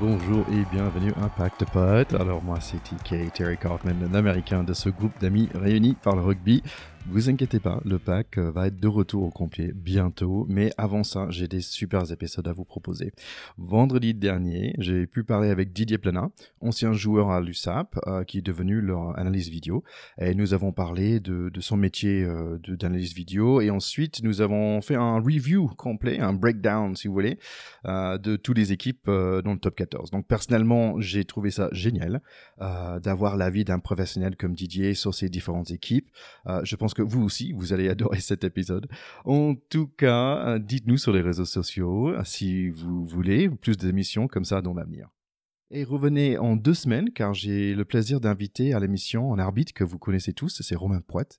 Bonjour et bienvenue à Impact Pod. Alors moi c'est TK, Terry Kaufman, un américain de ce groupe d'amis réunis par le rugby. Vous inquiétez pas, le pack euh, va être de retour au complet bientôt, mais avant ça, j'ai des super épisodes à vous proposer. Vendredi dernier, j'ai pu parler avec Didier Plana, ancien joueur à l'USAP, euh, qui est devenu leur analyste vidéo, et nous avons parlé de, son métier euh, d'analyse vidéo, et ensuite nous avons fait un review complet, un breakdown si vous voulez, euh, de toutes les équipes dans le top 14. Donc personnellement, j'ai trouvé ça génial d'avoir l'avis d'un professionnel comme Didier sur ces différentes équipes. je pense que vous aussi, vous allez adorer cet épisode. En tout cas, euh, dites-nous sur les réseaux sociaux euh, si vous voulez plus d'émissions comme ça dans l'avenir. Et revenez en deux semaines car j'ai le plaisir d'inviter à l'émission un arbitre que vous connaissez tous, c'est Romain Poite.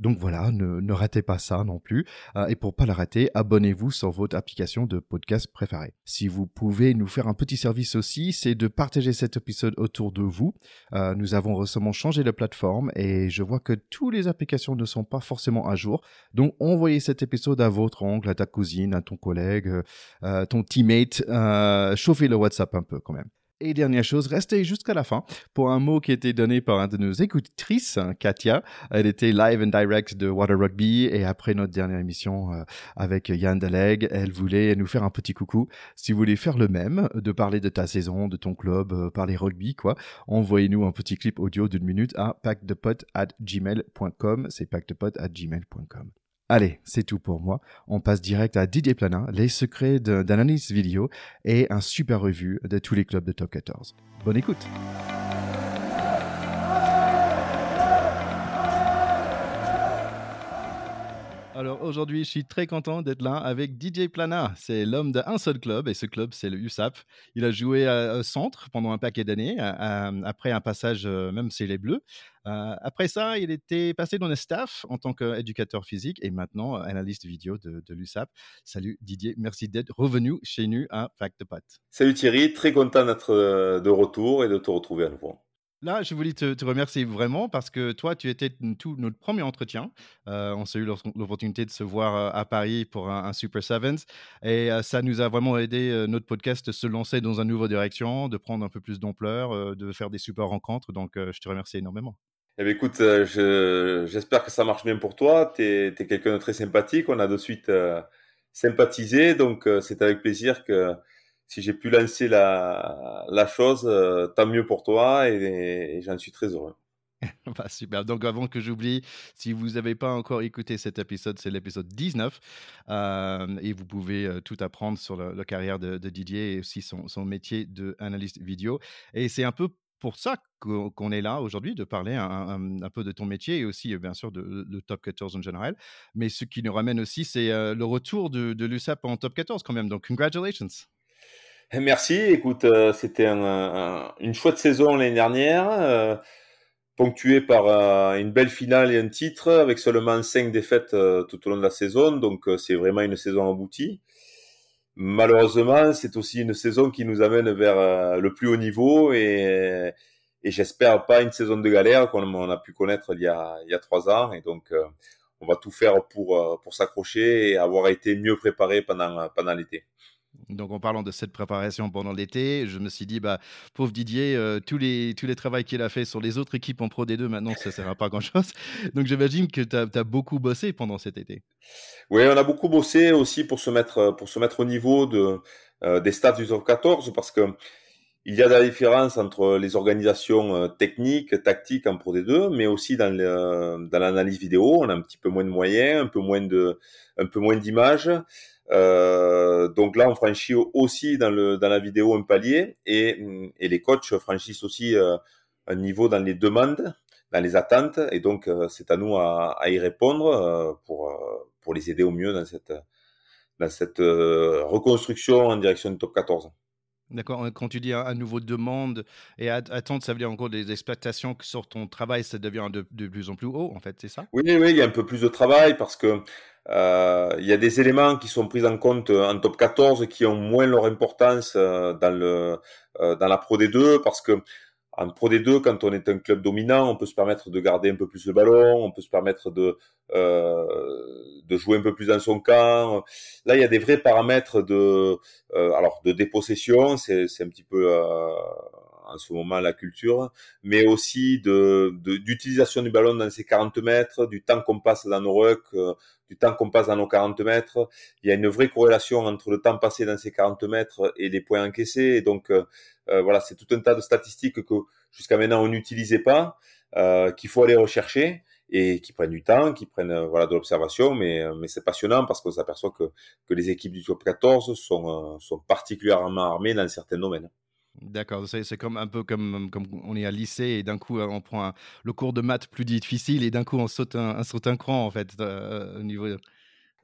Donc voilà, ne, ratez pas ça non plus. Euh, et pour pas la rater, abonnez-vous sur votre application de podcast préférée. Si vous pouvez nous faire un petit service aussi, c'est de partager cet épisode autour de vous. Euh, nous avons récemment changé de plateforme et je vois que toutes les applications ne sont pas forcément à jour. Donc envoyez cet épisode à votre oncle, à ta cousine, à ton collègue, euh, ton teammate. chauffez le WhatsApp un peu quand même. Et dernière chose, restez jusqu'à la fin pour un mot qui a été donné par un de nos écoutrices, hein, Katia. Elle était live and direct de Water Rugby et après notre dernière émission euh, avec Yann Daleg, elle voulait nous faire un petit coucou. Si vous voulez faire le même, de parler de ta saison, de ton club, euh, parler rugby, quoi, envoyez-nous un petit clip audio d'une minute à packdepot at gmail.com. C'est gmail.com. Allez, c'est tout pour moi. On passe direct à Didier Planin, les secrets d'analyse vidéo et un super revue de tous les clubs de top 14. Bonne écoute. Alors aujourd'hui, je suis très content d'être là avec DJ Plana. C'est l'homme d'un seul club et ce club, c'est le USAP. Il a joué à, centre pendant un paquet d'années, après un passage même chez les Bleus. Euh, après ça, il était passé dans le staff en tant qu'éducateur physique et maintenant analyste vidéo de, l'USAP. Salut Didier, merci d'être revenu chez nous à Fact Pat. Salut Thierry, très content d'être euh, de retour et de te retrouver à nouveau. Là, je voulais te, remercier vraiment parce que toi, tu étais tout notre premier entretien. Euh, on s'est eu l'opportunité de se voir à Paris pour un, Super Sevens et ça nous a vraiment aidé notre podcast à se lancer dans une nouvelle direction, de prendre un peu plus d'ampleur, de faire des super rencontres. Donc, je te remercie énormément. Eh bien, écoute, euh, j'espère que ça marche bien pour toi. Tu es, quelqu'un de très sympathique. On a de suite euh, sympathisé. Donc, euh, c'est avec plaisir que si j'ai pu lancer la, chose, tant mieux pour toi et, j'en suis très heureux. bah, super. Donc, avant que j'oublie, si vous n'avez pas encore écouté cet épisode, c'est l'épisode 19. et vous pouvez tout apprendre sur la, carrière de, de, Didier et aussi son, métier d'analyste vidéo. Et c'est un peu pour ça qu'on est là aujourd'hui, de parler un, peu de ton métier et aussi, bien sûr, de, Top 14 en général. Mais ce qui nous ramène aussi, c'est le retour de, l'USAP en Top 14 quand même. Donc, congratulations. Merci. Écoute, c'était une chouette saison l'année dernière, ponctuée par une belle finale et un titre, avec seulement cinq défaites tout au long de la saison. Donc, c'est vraiment une saison aboutie. Malheureusement, c'est aussi une saison qui nous amène vers euh, le plus haut niveau et, j'espère pas une saison de galère comme on a pu connaître il y a, trois ans. Et donc, euh, on va tout faire pour, euh, pour s'accrocher et avoir été mieux préparé pendant, pendant l'été. Donc, en parlant de cette préparation pendant l'été, je me suis dit, bah, pauvre Didier, euh, tous les, tous les travaux qu'il a fait sur les autres équipes en Pro D2, maintenant, ça ne sert à pas grand-chose. Donc, j'imagine que tu as, beaucoup bossé pendant cet été. Oui, on a beaucoup bossé aussi pour se mettre, pour se mettre au niveau de, euh, des stats du top 14 parce que il y a de la différence entre les organisations euh, techniques, tactiques en Pro D2, mais aussi dans, dans l'analyse vidéo. On a un petit peu moins de moyens, un peu moins d'images. Euh, donc là, on franchit aussi dans, la vidéo un palier et, les coachs franchissent aussi euh, un niveau dans les demandes, dans les attentes. Et donc, euh, c'est à nous à, y répondre pour, les aider au mieux dans cette reconstruction en direction du top 14. D'accord. Quand tu dis un, nouveau demande et attente, ça veut dire en gros des expectations sur ton travail, ça devient de, de plus en plus haut, en fait, c'est ça? Oui, oui, il y a un peu plus de travail parce que euh, il y a des éléments qui sont pris en compte en top 14 qui ont moins leur importance euh, dans le euh, dans la Pro D2 parce que en Pro D2, quand on est un club dominant, on peut se permettre de garder un peu plus le ballon, on peut se permettre de euh, de jouer un peu plus dans son camp. Là, il y a des vrais paramètres de euh, alors de dépossession, c'est un petit peu euh, en ce moment la culture, mais aussi de d'utilisation du ballon dans ces 40 mètres, du temps qu'on passe dans nos rucks, euh, du temps qu'on passe dans nos 40 mètres. Il y a une vraie corrélation entre le temps passé dans ces 40 mètres et les points encaissés. Et donc, euh, euh, voilà, c'est tout un tas de statistiques que jusqu'à maintenant on n'utilisait pas, qu'il faut aller rechercher et qui prennent du temps, qui prennent voilà de l'observation, mais mais c'est passionnant parce qu'on s'aperçoit que que les équipes du top 14 sont sont particulièrement armées dans certains domaines. D'accord, c'est comme un peu comme, on est à lycée et d'un coup on prend le cours de maths plus difficile et d'un coup on saute un, saute un cran en fait euh, au niveau.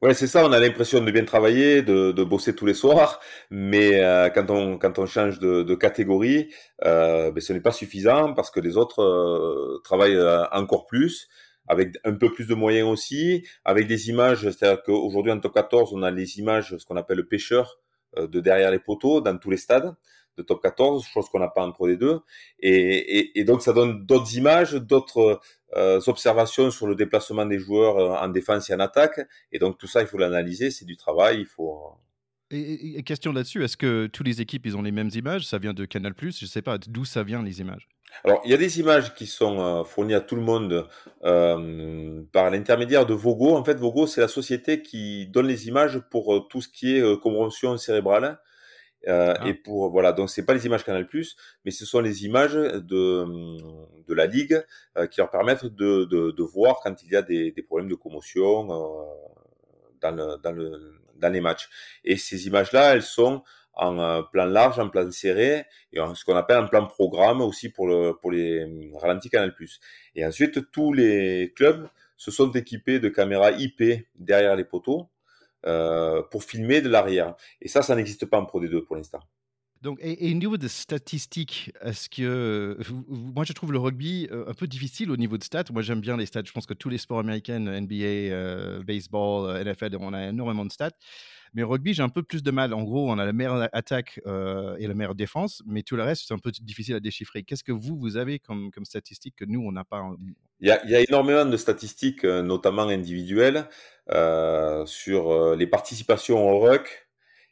Ouais, c'est ça. On a l'impression de bien travailler, de, de bosser tous les soirs, mais euh, quand on quand on change de, de catégorie, euh, ben, ce n'est pas suffisant parce que les autres euh, travaillent encore plus, avec un peu plus de moyens aussi, avec des images. C'est-à-dire qu'aujourd'hui en top 14, on a les images, ce qu'on appelle le pêcheur de derrière les poteaux dans tous les stades de top 14, chose qu'on n'a pas en Pro D2. Et, et, donc, ça donne d'autres images, d'autres euh, observations sur le déplacement des joueurs euh, en défense et en attaque. Et donc, tout ça, il faut l'analyser, c'est du travail, il faut... Euh, et, question là-dessus, est-ce que toutes les équipes, ils ont les mêmes images? Ça vient de Canal+, je ne sais pas, d'où ça vient les images? Alors, il y a des images qui sont fournies à tout le monde euh, par l'intermédiaire de Vogo. En fait, Vogo, c'est la société qui donne les images pour tout ce qui est commotion cérébrale. Euh, ah. Et pour voilà, donc c'est pas les images Canal+, mais ce sont les images de de la ligue euh, qui leur permettent de, de, de voir quand il y a des, des problèmes de commotion euh, dans le, dans le dans les matchs. Et ces images-là, elles sont en plan large, en plan serré, et en ce qu'on appelle un plan programme aussi pour le pour les ralentis Canal+. Et ensuite, tous les clubs se sont équipés de caméras IP derrière les poteaux euh, pour filmer de l'arrière. Et ça, ça n'existe pas en Pro D2 pour l'instant. Donc, et, au niveau des statistiques, est-ce que moi je trouve le rugby euh, un peu difficile au niveau de stats. Moi j'aime bien les stats. Je pense que tous les sports américains, NBA, euh, baseball, NFL, on a énormément de stats. Mais au rugby, j'ai un peu plus de mal. En gros, on a la meilleure attaque et la meilleure défense, mais tout le reste, c'est un peu difficile à déchiffrer. Qu'est-ce que vous, vous avez comme, comme statistiques que nous, on n'a pas il y, a, il y, a, énormément de statistiques, notamment individuelles. Euh, sur euh, les participations au ruck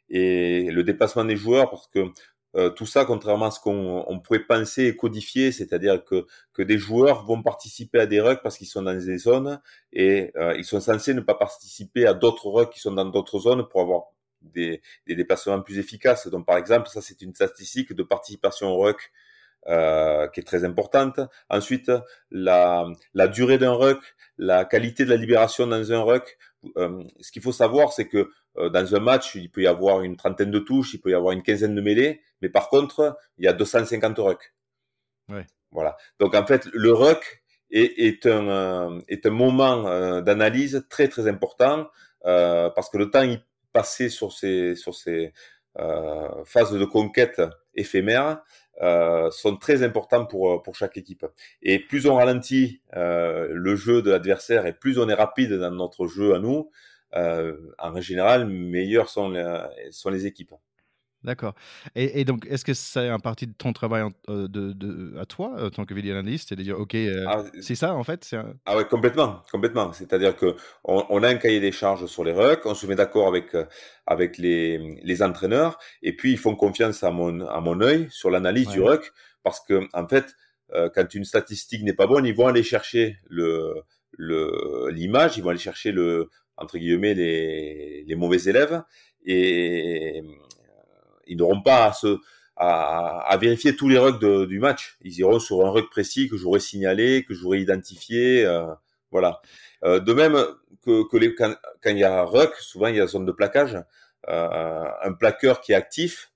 et le déplacement des joueurs, parce que euh, tout ça, contrairement à ce qu'on pourrait penser et codifier, c'est-à-dire que, que des joueurs vont participer à des rucks parce qu'ils sont dans des zones et ils sont censés ne pas participer à d'autres rucks qui sont dans d'autres zones pour avoir des, des, déplacements plus efficaces. Donc, par exemple, ça, c'est une statistique de participation au ruck euh, qui est très importante. Ensuite, la, la durée d'un ruck, la qualité de la libération dans un ruck. Euh, ce qu'il faut savoir, c'est que euh, dans un match, il peut y avoir une trentaine de touches, il peut y avoir une quinzaine de mêlées, mais par contre, il y a 250 rucks. Ouais. Voilà. Donc en fait, le ruck est, est un, euh, est un moment d'analyse très très important parce que le temps passé sur ces, sur ces phases de conquête éphémères euh, sont très importants pour, euh, pour chaque équipe. Et plus on ralentit euh, le jeu de l'adversaire et plus on est rapide dans notre jeu à nous, euh, en général, meilleures sont les, sont les équipes. D'accord. Et, donc, est-ce que c'est un partie de ton travail euh, de, à toi, en tant que vidéo analyste, c'est de dire, OK, euh, ah, c'est ça en fait Ah ouais, complètement, complètement. C'est-à-dire que on, a un cahier des charges sur les rucks, on se met d'accord avec euh, avec les, les entraîneurs, et puis ils font confiance à mon à mon œil sur l'analyse du ruck, parce que en fait, quand une statistique n'est pas bonne, ils vont aller chercher le le l'image, ils vont aller chercher le entre guillemets les les mauvais élèves et ils n'auront pas à, vérifier tous les rugs du match. Ils iront sur un rug précis que j'aurais signalé, que j'aurais identifié. Euh, voilà. Euh, de même que, quand, il y a un rug, souvent il y a zone de plaquage. Euh, un plaqueur qui est actif,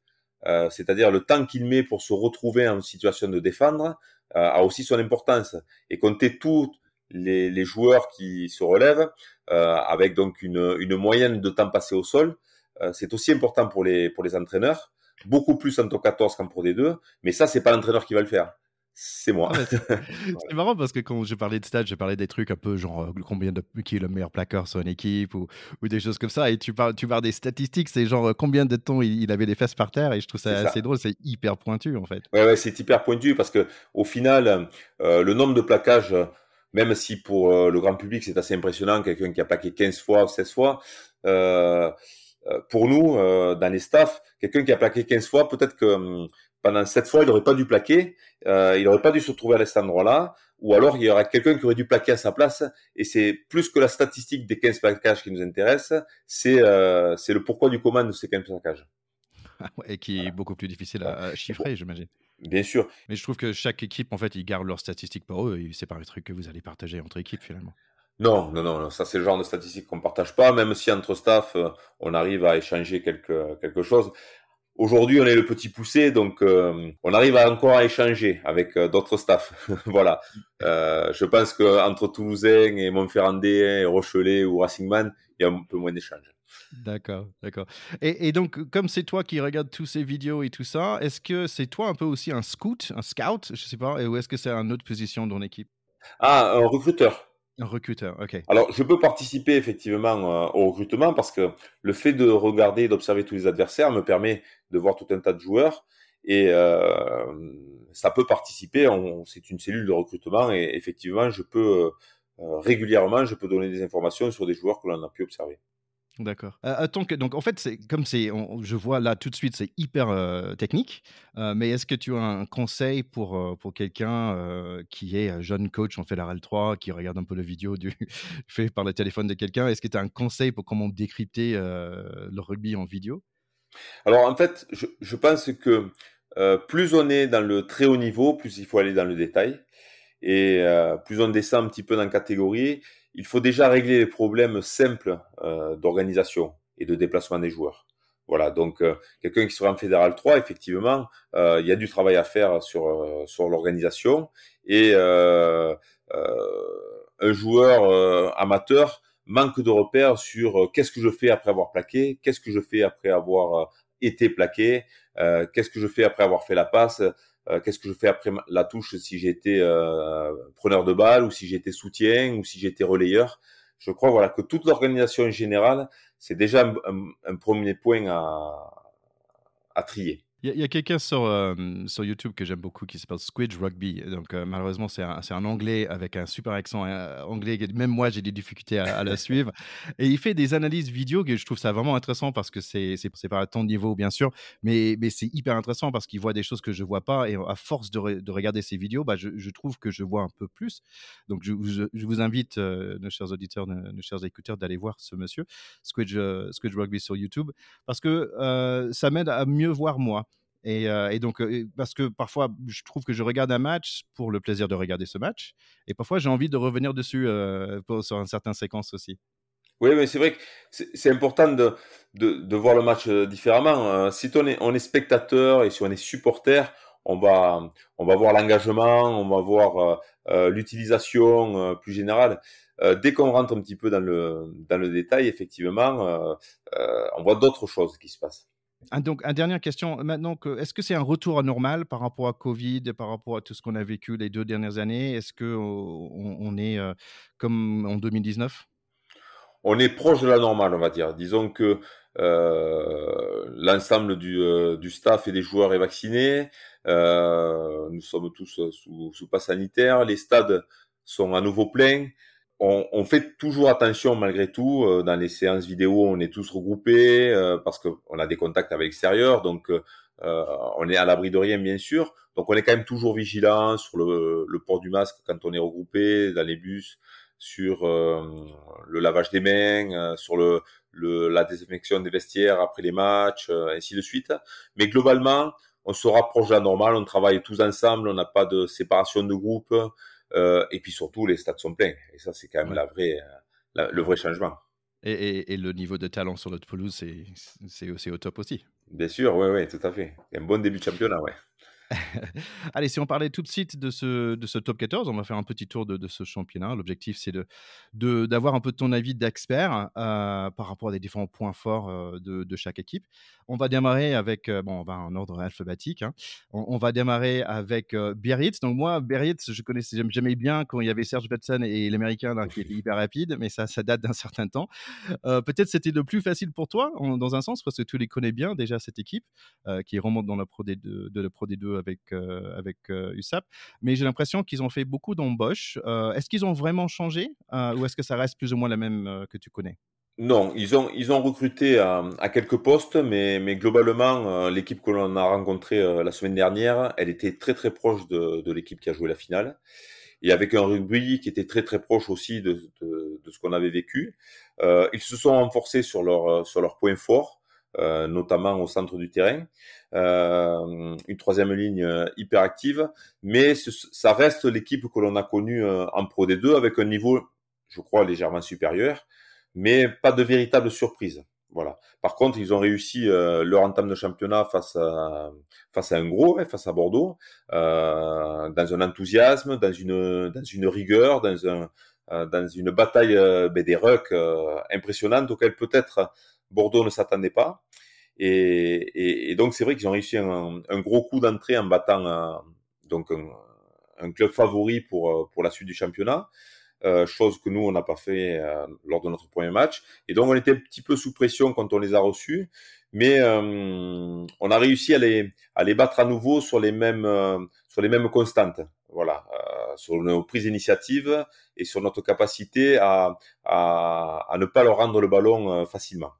c'est-à-dire le temps qu'il met pour se retrouver en situation de défendre, a aussi son importance. Et compter tous les, joueurs qui se relèvent, avec donc une, une moyenne de temps passé au sol, c'est aussi important pour les, pour les entraîneurs, beaucoup plus en top 14 qu'en Pro D2, mais ça, c'est pas l'entraîneur qui va le faire. c'est moi. Ah bah, c'est marrant parce que quand je parlais de stats, je parlais des trucs un peu genre euh, combien de qui est le meilleur plaqueur sur une équipe ou, ou des choses comme ça. Et tu parles, tu parles des statistiques, c'est genre euh, combien de temps il, avait les fesses par terre. Et je trouve ça, assez drôle, c'est hyper pointu en fait. Ouais, ouais c'est hyper pointu parce que au final, euh, le nombre de plaquages, même si pour le grand public c'est assez impressionnant, quelqu'un qui a plaqué 15 fois ou 16 fois, pour nous, dans les staffs, quelqu'un qui a plaqué 15 fois, peut-être que hum, pendant cette fois, il n'aurait pas dû plaquer, euh, il n'aurait pas dû se retrouver à cet endroit-là, ou alors il y aurait quelqu'un qui aurait dû plaquer à sa place, et c'est plus que la statistique des 15 plaquages qui nous intéresse, c'est euh, le pourquoi du comment de ces 15 plaquages. et qui est beaucoup plus difficile à, chiffrer, j'imagine. Bien sûr. Mais je trouve que chaque équipe, en fait, ils gardent leurs statistiques pour eux, c'est pas un truc que vous allez partager entre équipes finalement. Non, non, non, ça c'est le genre de statistiques qu'on partage pas, même si entre staff, euh, on arrive à échanger quelque, quelque chose. Aujourd'hui, on est le petit poussé, donc euh, on arrive à encore à échanger avec euh, d'autres staffs. voilà. Je pense que entre Toulousain et Montferrandais, et Rochelet ou Racingman, il y a un peu moins d'échanges. D'accord, d'accord. Et, donc, comme c'est toi qui regardes tous ces vidéos et tout ça, est-ce que c'est toi un peu aussi un scout, un scout, je sais pas, ou est-ce que c'est une autre position dans l'équipe Ah, un recruteur. Un recruteur. Alors, je peux participer effectivement euh, au recrutement parce que le fait de regarder et d'observer tous les adversaires me permet de voir tout un tas de joueurs et euh, ça peut participer. C'est une cellule de recrutement et effectivement, je peux euh, régulièrement, je peux donner des informations sur des joueurs que l'on a pu observer. D'accord. Euh, que, donc en fait, c'est comme c'est, je vois là tout de suite, c'est hyper euh, technique. Euh, mais est-ce que tu as un conseil pour euh, pour quelqu'un qui est jeune coach en Fédéral 3, qui regarde un peu le vidéo du fait par le téléphone de quelqu'un? Est-ce que tu as un conseil pour comment décrypter le rugby en vidéo? Alors en fait, je, je pense que plus on est dans le très haut niveau, plus il faut aller dans le détail. Et plus on descend un petit peu dans la catégorie, il faut déjà régler les problèmes simples euh, d'organisation et de déplacement des joueurs. Voilà, donc euh, quelqu'un qui sera en fédéral 3, effectivement, euh, il y a du travail à faire sur sur l'organisation et un joueur amateur manque de repères sur qu'est-ce que je fais après avoir plaqué, qu'est-ce que je fais après avoir été plaqué, qu'est-ce que je fais après avoir fait la passe, euh, qu'est-ce que je fais après la touche si j'étais euh, preneur de balle ou si j'étais soutien ou si j'étais relayeur? Je crois voilà que toute l'organisation générale, c'est déjà un, premier point à trier. Il y a, quelqu'un sur, sur YouTube que j'aime beaucoup qui s'appelle Squid Rugby. Donc, malheureusement, c'est un, un, anglais avec un super accent euh, anglais. Même moi, j'ai des difficultés à, le suivre. Et il fait des analyses vidéo que je trouve ça vraiment intéressant parce que c'est pas à ton niveau, bien sûr, mais, mais c'est hyper intéressant parce qu'il voit des choses que je vois pas. Et à force de, de regarder ces vidéos, bah, je, je, trouve que je vois un peu plus. Donc, je, je, vous invite, nos chers auditeurs, nos, chers écouteurs, d'aller voir ce monsieur, Squid, Squid Rugby sur YouTube, parce que ça m'aide à mieux voir moi. Et, donc, parce que parfois, je trouve que je regarde un match pour le plaisir de regarder ce match, et parfois j'ai envie de revenir dessus sur une certaine séquence aussi. Oui, mais c'est vrai que c'est important de, de, voir le match différemment. Si on est, on est spectateur et si on est supporter, on va, on va voir l'engagement, on va voir l'utilisation plus générale. dès qu'on rentre un petit peu dans le, dans le détail, effectivement, on voit d'autres choses qui se passent. Ah, donc, une dernière question. Maintenant, est-ce que c'est un retour à normal par rapport à Covid, par rapport à tout ce qu'on a vécu les deux dernières années? Est-ce qu'on on est euh, comme en 2019 On est proche de la normale, on va dire. Disons que euh, l'ensemble du, euh, du, staff et des joueurs est vacciné. nous sommes tous sous, sous passe sanitaire. Les stades sont à nouveau pleins on, fait toujours attention malgré tout. Euh, dans les séances vidéo, on est tous regroupés euh, parce qu'on a des contacts avec l'extérieur, donc euh, on est à l'abri de rien, bien sûr. Donc on est quand même toujours vigilant sur le, port du masque quand on est regroupé dans les bus, sur le lavage des mains, sur le, la désinfection des vestiaires après les matchs, ainsi de suite. Mais globalement, on se rapproche de la normale, on travaille tous ensemble, on n'a pas de séparation de groupe. Euh, et puis surtout, les stades sont pleins. Et ça, c'est quand même la vraie, euh, le vrai changement. Et, et, le niveau de talent sur notre pelouse, c'est au top aussi. Bien sûr, oui, oui, tout à fait. Un bon début de championnat, ouais. Allez, si on parlait tout de suite de ce, de ce top 14, on va faire un petit tour de, de ce championnat. L'objectif, c'est d'avoir de, d'avoir un peu de ton avis d'expert euh, par rapport à des différents points forts euh, de, de, chaque équipe. On va démarrer avec, euh, bon, on va en ordre alphabétique. Hein. On, on, va démarrer avec Biarritz. Donc moi, Biarritz, je connaissais, j'aimais bien quand il y avait Serge Betson et l'Américain qui était hyper rapide, mais ça, ça date d'un certain temps. Peut-être c'était le plus facile pour toi, en, dans un sens, parce que tu les connais bien déjà, cette équipe, qui remonte dans la Pro D2, de la Pro D2 avec, euh, avec euh, USAP. Mais j'ai l'impression qu'ils ont fait beaucoup d'embauches. Euh, est-ce qu'ils ont vraiment changé ou est-ce que ça reste plus ou moins la même que tu connais? Non, ils ont, ils ont recruté à, quelques postes, mais, mais globalement, euh, l'équipe que l'on a rencontrée euh, la semaine dernière, elle était très très proche de, l'équipe qui a joué la finale. Et avec un rugby qui était très très proche aussi de, ce qu'on avait vécu. Euh, ils se sont renforcés sur leur, sur leurs points forts. Euh, notamment au centre du terrain. Euh, une troisième ligne euh, hyper active, mais ça reste l'équipe que l'on a connue en Pro D2 avec un niveau, je crois, légèrement supérieur, mais pas de véritable surprise. Voilà. Par contre, ils ont réussi euh, leur entame de championnat face à face à un gros, hein, face à Bordeaux, euh, dans un enthousiasme, dans une dans une rigueur, dans un dans une bataille ben, des rucks impressionnante auquel peut-être Bordeaux ne s'attendait pas. Et, et, et donc c'est vrai qu'ils ont réussi un, un, gros coup d'entrée en battant un, donc un, un, club favori pour, pour la suite du championnat, euh, chose que nous on n'a pas fait euh, lors de notre premier match. Et donc on était un petit peu sous pression quand on les a reçus, mais euh, on a réussi à les, à les battre à nouveau sur les mêmes, euh, sur les mêmes constantes. Voilà, euh, sur nos prises d'initiative et sur notre capacité à, à, à ne pas leur rendre le ballon facilement.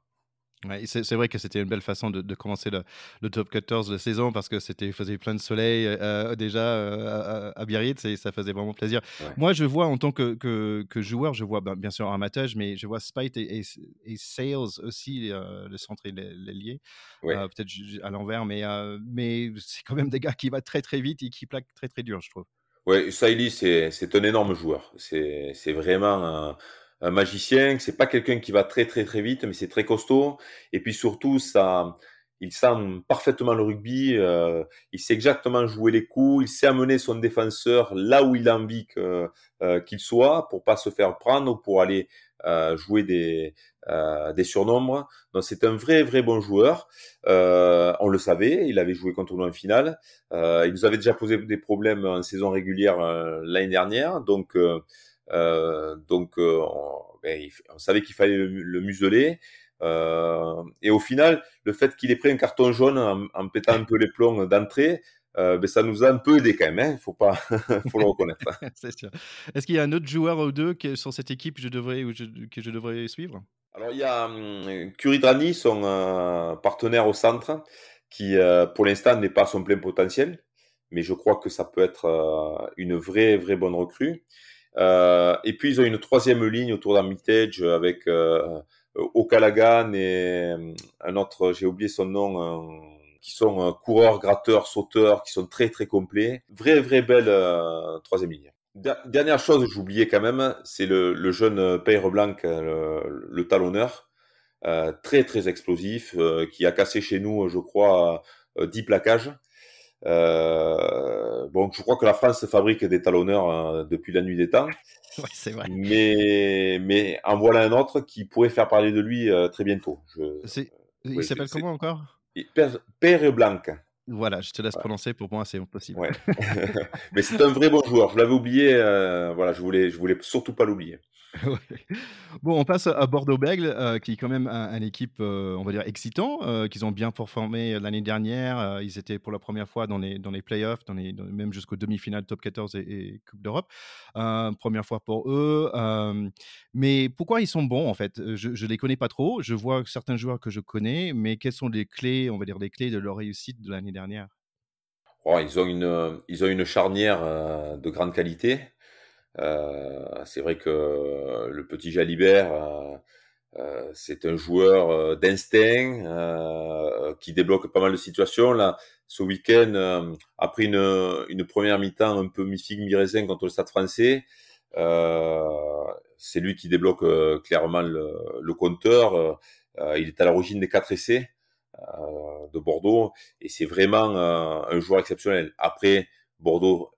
Ouais, c'est vrai que c'était une belle façon de, de commencer le, le, top 14 de saison parce que c'était faisait plein de soleil euh, déjà euh, à, à, Biarritz et ça faisait vraiment plaisir. Ouais. Moi, je vois en tant que, que, que joueur, je vois ben, bien sûr Armatage, mais je vois Spite et, et, et Sales aussi, euh, le centre et l'ailier, ouais. Euh, peut-être à l'envers, mais, euh, mais c'est quand même des gars qui vont très très vite et qui plaquent très très dur, je trouve. Ouais, Saïli, c'est un énorme joueur. C'est vraiment un un magicien, c'est pas quelqu'un qui va très très très vite, mais c'est très costaud. Et puis surtout, ça, il sent parfaitement le rugby. Euh, il sait exactement jouer les coups. Il sait amener son défenseur là où il a envie que, euh, qu'il soit, pour pas se faire prendre ou pour aller euh, jouer des euh, des surnombres. Donc c'est un vrai vrai bon joueur. Euh, on le savait. Il avait joué contre nous en finale. Euh, il nous avait déjà posé des problèmes en saison régulière l'année dernière. Donc donc, euh, on, ben, on, savait qu'il fallait le, le museler. Euh, et au final, le fait qu'il ait pris un carton jaune en, en pétant un peu les plombs d'entrée, euh, ben ça nous a un peu aidé quand même, il hein, faut pas, faut le reconnaître. C'est sûr. Est-ce qu'il y a un autre joueur ou deux sur cette équipe que je devrais, ou je, que je devrais suivre? Alors il y a um, Kuridrani, son euh, partenaire au centre, qui euh, pour l'instant n'est pas à son plein potentiel, mais je crois que ça peut être une vraie, vraie bonne recrue. Euh, et puis ils ont une troisième ligne autour d'Armitage avec euh, Okalagan et euh, un autre, j'ai oublié son nom, euh, qui sont coureurs, gratteurs, sauteurs, qui sont très très complets. Vraie vraie belle troisième ligne. Dernière chose que j'oubliais quand même, c'est le, jeune Peyre Blanc, le, le talonneur, très très explosif, qui a cassé chez nous, je crois, 10 plaquages. Euh, bon, je crois que la France fabrique des talonneurs euh, depuis la nuit des temps. Ouais, c'est vrai. Mais, mais en voilà un autre qui pourrait faire parler de lui euh, très bientôt. Je, il ouais, s'appelle comment encore? Père, Blanc. Voilà, je te laisse prononcer. Pour moi, c'est impossible. Ouais. mais c'est un vrai bon joueur. Je l'avais oublié. Euh, voilà, je voulais, je voulais surtout pas l'oublier. bon, on passe à Bordeaux-Bègle, euh, qui est quand même un équipe, euh, on va dire, excitant, euh, qu'ils ont bien performé l'année dernière. Euh, ils étaient pour la première fois dans les, dans les playoffs, dans les, même jusqu'aux demi-finales top 14 et, Coupe d'Europe. Euh, première fois pour eux. mais pourquoi ils sont bons, en fait? Je ne les connais pas trop. Je vois certains joueurs que je connais, mais quelles sont les clés, on va dire, les clés de leur réussite de l'année dernière? Oh, ils, ont une, ils ont une charnière de grande qualité. Euh, c'est vrai que le petit Jalibert, euh, euh, c'est un joueur d'instinct qui débloque pas mal de situations. Là, ce week-end, après une, une première mi-temps un peu mi-figue, mi-raisin contre le Stade français, c'est lui qui débloque clairement le, le compteur. il est à l'origine des quatre essais. de Bordeaux, et c'est vraiment un joueur exceptionnel. Après, Bordeaux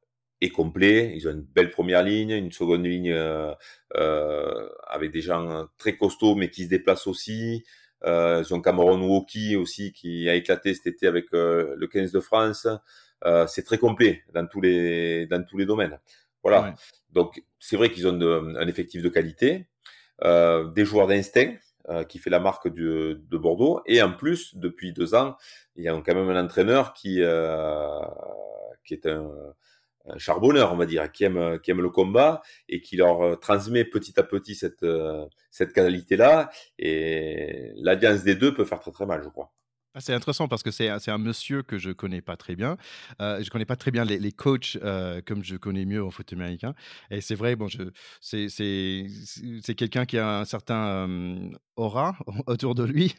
est complet. Ils ont une belle première ligne, une seconde ligne euh, euh, avec des gens très costauds mais qui se déplacent aussi. Euh, ils ont Cameron Woki aussi qui a éclaté cet été avec euh, le 15 de France. Euh, c'est très complet dans tous les dans tous les domaines. Voilà. Donc c'est vrai qu'ils ont de, un effectif de qualité, des joueurs d'instinct qui fait la marque du, de Bordeaux et en plus depuis deux ans il y a quand même un entraîneur qui qui est un charbonneur, on va dire, qui aime, qui aime le combat et qui leur euh, transmet petit à petit cette, euh, cette qualité-là. Et l'alliance des deux peut faire très très mal, je crois. Ah, c'est intéressant parce que c'est un monsieur que je connais pas très bien. Euh, je connais pas très bien les, coachs euh, comme je connais mieux au foot américain. Et c'est vrai, bon, c'est quelqu'un qui a un certain aura autour de lui,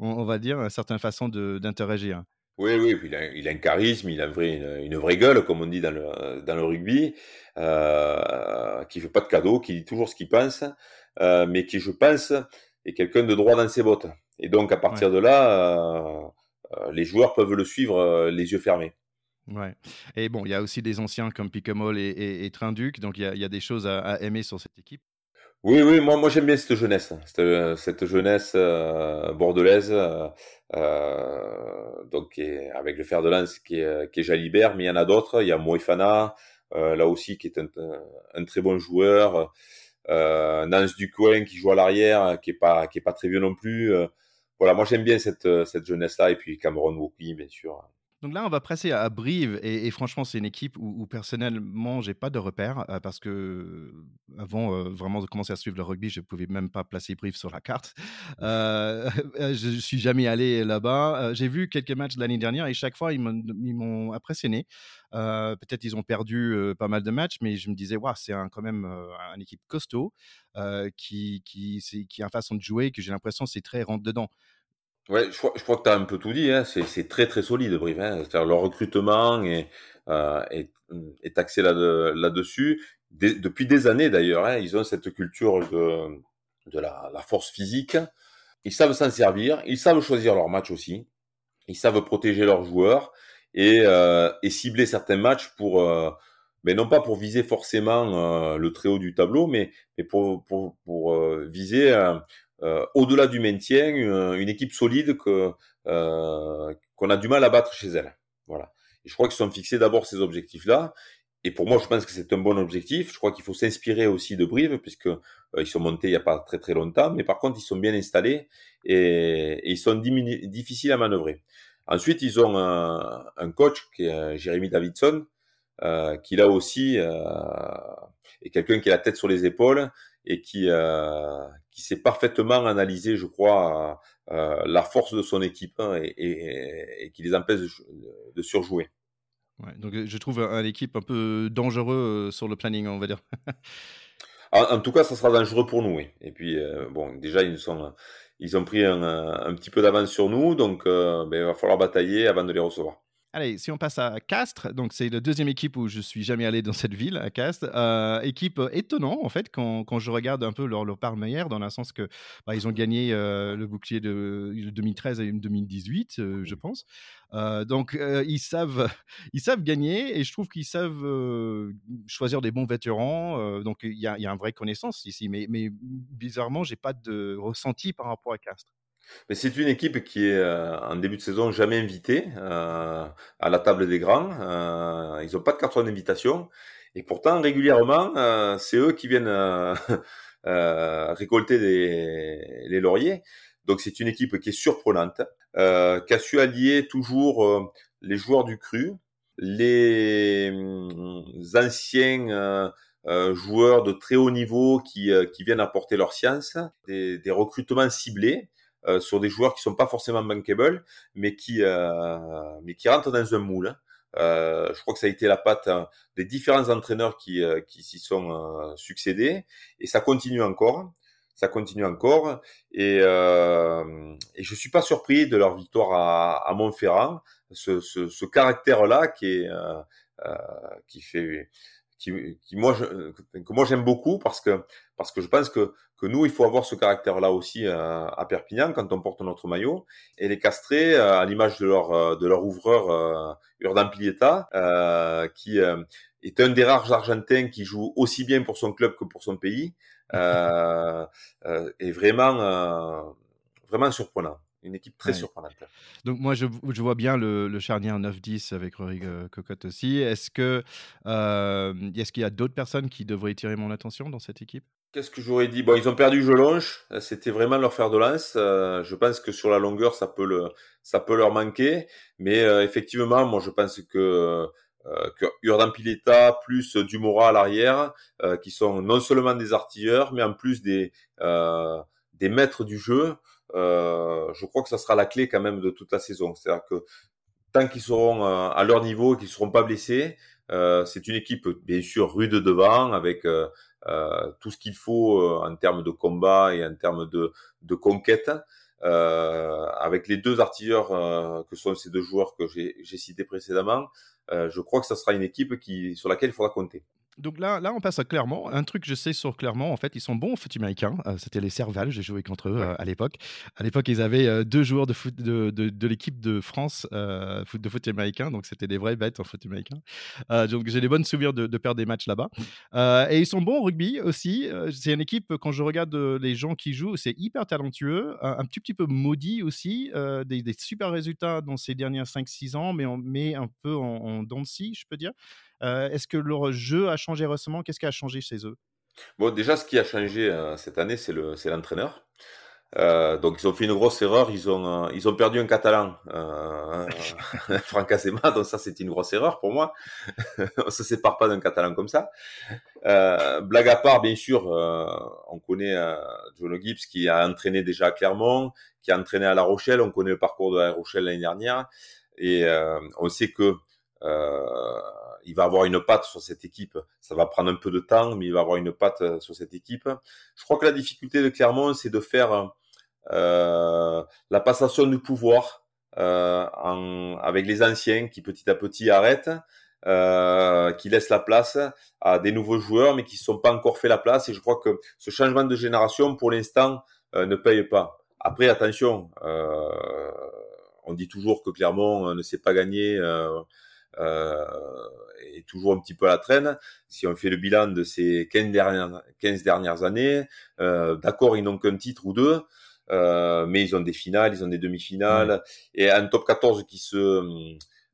on, on, va dire, une certaine façon d'interagir. Oui, oui, il a, il a un charisme, il a une, une, vraie gueule, comme on dit dans le, dans le rugby, euh, qui fait pas de cadeaux, qui dit toujours ce qu'il pense, euh, mais qui, je pense, est quelqu'un de droit dans ses bottes. Et donc, à partir de là, euh, euh, les joueurs peuvent le suivre les yeux fermés. Ouais. Et bon, il y a aussi des anciens comme Picamol et, et, et Trinduc, donc il y, a, il y a des choses à, à aimer sur cette équipe. Oui, oui, moi, moi j'aime bien cette jeunesse, cette, cette jeunesse euh, bordelaise, euh, donc avec le fer de lance qui est, qui Jalibert, mais il y en a d'autres. Il y a Moïfana, euh, là aussi, qui est un, très bon joueur. Euh, Nance Ducoin qui joue à l'arrière, qui est pas qui est pas très vieux non plus. voilà, moi j'aime bien cette, cette jeunesse-là, et puis Cameron Wookie, bien sûr. Donc là, on va passer à Brive et, et franchement, c'est une équipe où, où personnellement, j'ai pas de repères euh, parce que avant euh, vraiment de commencer à suivre le rugby, je pouvais même pas placer Brive sur la carte. Euh, je, suis jamais allé là-bas. Euh, j'ai vu quelques matchs de l'année dernière et chaque fois, ils m'ont impressionné. Euh, peut-être ils ont perdu pas mal de matchs, mais je me disais, waouh, c'est quand même une équipe costaud qui, qui, qui a une façon de jouer que j'ai l'impression c'est très rentre dedans. Ouais, je crois, je crois que tu as un peu tout dit. Hein. C'est très très solide, Brive. Hein. Leur recrutement est, euh, est, est axé là-dessus. Là depuis des années d'ailleurs, hein, ils ont cette culture de, de la, la force physique. Ils savent s'en servir. Ils savent choisir leur match aussi. Ils savent protéger leurs joueurs et, euh, et cibler certains matchs pour, euh, mais non pas pour viser forcément euh, le très haut du tableau, mais, mais pour, pour, pour euh, viser euh, au-delà du maintien, une, équipe solide que euh, qu'on a du mal à battre chez elle. Voilà. Je crois qu'ils sont fixés d'abord ces objectifs-là. Et pour moi, je pense que c'est un bon objectif. Je crois qu'il faut s'inspirer aussi de Brive, puisque euh, ils sont montés il n'y a pas très très longtemps, mais par contre, ils sont bien installés et, et ils sont difficiles à manœuvrer. Ensuite, ils ont un, un coach qui est Jérémy Davidson, euh, qui là aussi euh, est quelqu'un qui a la tête sur les épaules et qui, euh, qui sait parfaitement analyser, je crois, euh, la force de son équipe hein, et, et, et, qui les empêche de, de surjouer. Ouais, donc je trouve une équipe un peu dangereux sur le planning, on va dire. en, en, tout cas, ça sera dangereux pour nous. Oui. Et puis, euh, bon, déjà, ils, sont, ils ont pris un, un petit peu d'avance sur nous, donc euh, ben, il va falloir batailler avant de les recevoir. Allez, si on passe à Castres, donc c'est la deuxième équipe où je suis jamais allé dans cette ville, à Castres. Euh, équipe étonnant en fait quand, quand, je regarde un peu leur, leur part meilleure, dans le sens que bah, ils ont gagné euh, le bouclier de, 2013 et 2018, euh, je pense. Euh, donc euh, ils savent ils savent gagner et je trouve qu'ils savent euh, choisir des bons vétérans. donc il y a, y a une vraie connaissance ici, mais, mais bizarrement j'ai pas de ressenti par rapport à Castres. Mais c'est une équipe qui est euh, en début de saison jamais invitée euh, à la table des grands. Euh, ils n'ont pas de carton d'invitation et pourtant régulièrement euh, c'est eux qui viennent euh, récolter les, les, lauriers. Donc c'est une équipe qui est surprenante, qui a su allier toujours les joueurs du cru, les anciens joueurs de très haut niveau qui, qui viennent apporter leur science, des, des recrutements ciblés euh, sur des joueurs qui sont pas forcément bankable, mais qui euh, mais qui rentrent dans un moule. Hein. Euh, je crois que ça a été la patte hein, des différents entraîneurs qui euh, qui s'y sont euh, succédés et ça continue encore. Ça continue encore et, et je suis pas surpris de leur victoire à, à Montferrand. Ce, ce, ce caractère-là qui est qui fait qui, moi, je, que moi j'aime beaucoup parce que parce que je pense que que nous, il faut avoir ce caractère-là aussi euh, à Perpignan quand on porte notre maillot et les castrer euh, à l'image de leur euh, de leur ouvreur euh, Urdan Pilieta, qui est un des rares Argentins qui joue aussi bien pour son club que pour son pays, est vraiment vraiment surprenant une équipe très surprenante. Donc moi, je, je vois bien le, le charnière 9-10 avec Rory Cocotte aussi. Est-ce que euh, est-ce qu'il y a d'autres personnes qui devraient tirer mon attention dans cette équipe? Qu'est-ce que j'aurais dit? Bon, ils ont perdu Jelonche. C'était vraiment leur fer de lance. Euh, je pense que sur la longueur, ça peut le, ça peut leur manquer. Mais euh, effectivement, moi, je pense que euh, que Urdan Pileta plus Dumora à l'arrière, euh, qui sont non seulement des artilleurs, mais en plus des euh, des maîtres du jeu. Euh, je crois que ça sera la clé quand même de toute la saison. C'est-à-dire que tant qu'ils seront euh, à leur niveau et qu'ils ne seront pas blessés, euh, c'est une équipe bien sûr rude devant avec euh, tout ce qu'il faut en termes de combat et en termes de, de conquête. avec les deux artilleurs que sont ces deux joueurs que j'ai cités précédemment, je crois que ça sera une équipe qui, sur laquelle il faudra compter. Donc là, là, on passe à Clermont. Un truc que je sais sur Clermont, en fait, ils sont bons au foot américain. Euh, C'était les Serval, j'ai joué contre eux euh, à l'époque. À l'époque, ils avaient euh, deux joueurs de, foot, de, de, de l'équipe de France de foot américain, donc c'était des vraies bêtes en foot américain. donc j'ai des bonnes souvenirs de, de perdre des matchs là-bas. et ils sont bons au rugby aussi. c'est une équipe, quand je regarde les gens qui jouent, c'est hyper talentueux, un, un, petit, petit peu maudit aussi, des, des, super résultats dans ces dernières 5-6 ans, mais, on, mais un peu en, en dents de scie, je peux dire. Euh, Est-ce que leur jeu a changé récemment? Qu'est-ce qui a changé chez eux? Bon, déjà, ce qui a changé euh, cette année, c'est l'entraîneur. Euh, donc ils ont fait une grosse erreur, ils ont euh, ils ont perdu un Catalan, euh, Franck Azema, donc ça c'est une grosse erreur pour moi. on se sépare pas d'un Catalan comme ça. Blague à part, bien sûr, on connaît euh, John Gibbs qui a entraîné déjà à Clermont, qui a entraîné à La Rochelle, on connaît le parcours de La Rochelle l'année dernière, et on sait que il va avoir une patte sur cette équipe. Ça va prendre un peu de temps, mais il va avoir une patte euh, sur cette équipe. Je crois que la difficulté de Clermont, c'est de faire euh, la passation du pouvoir euh, en, avec les anciens qui petit à petit arrêtent, euh, qui laissent la place à des nouveaux joueurs, mais qui ne sont pas encore fait la place. Et je crois que ce changement de génération, pour l'instant, euh, ne paye pas. Après, attention, euh, on dit toujours que Clermont ne sait pas gagner. Euh, est toujours un petit peu à la traîne. Si on fait le bilan de ces 15 dernières, 15 dernières années, euh, d'accord, ils n'ont qu'un titre ou deux, euh, mais ils ont des finales, ils ont des demi-finales, mmh. et un top 14 qui se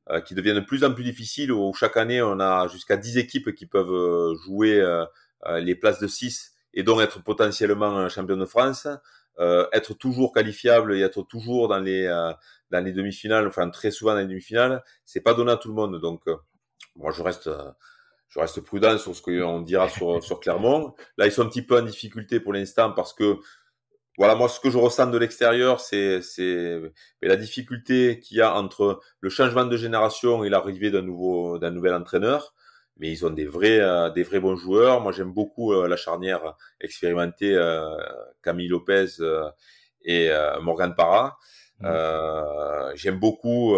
euh, qui devient de plus en plus difficile, où chaque année on a jusqu'à 10 équipes qui peuvent jouer euh, les places de 6 et donc être potentiellement champion de France, être toujours qualifiable et être toujours dans les dans les demi-finales, enfin très souvent dans les demi-finales, c'est pas donné à tout le monde. Donc moi je reste je reste prudent sur ce qu'on dira sur, sur Clermont. Là, ils sont un petit peu en difficulté pour l'instant parce que, voilà, moi, ce que je ressens de l'extérieur, c'est, c'est la difficulté qu'il y a entre le changement de génération et l'arrivée d'un nouveau, d'un nouvel entraîneur. Mais ils ont des vrais, euh, des vrais bons joueurs. Moi, j'aime beaucoup euh, la charnière expérimentée euh, Camille Lopez euh, et euh, Morgan Parra. Mmh. j'aime beaucoup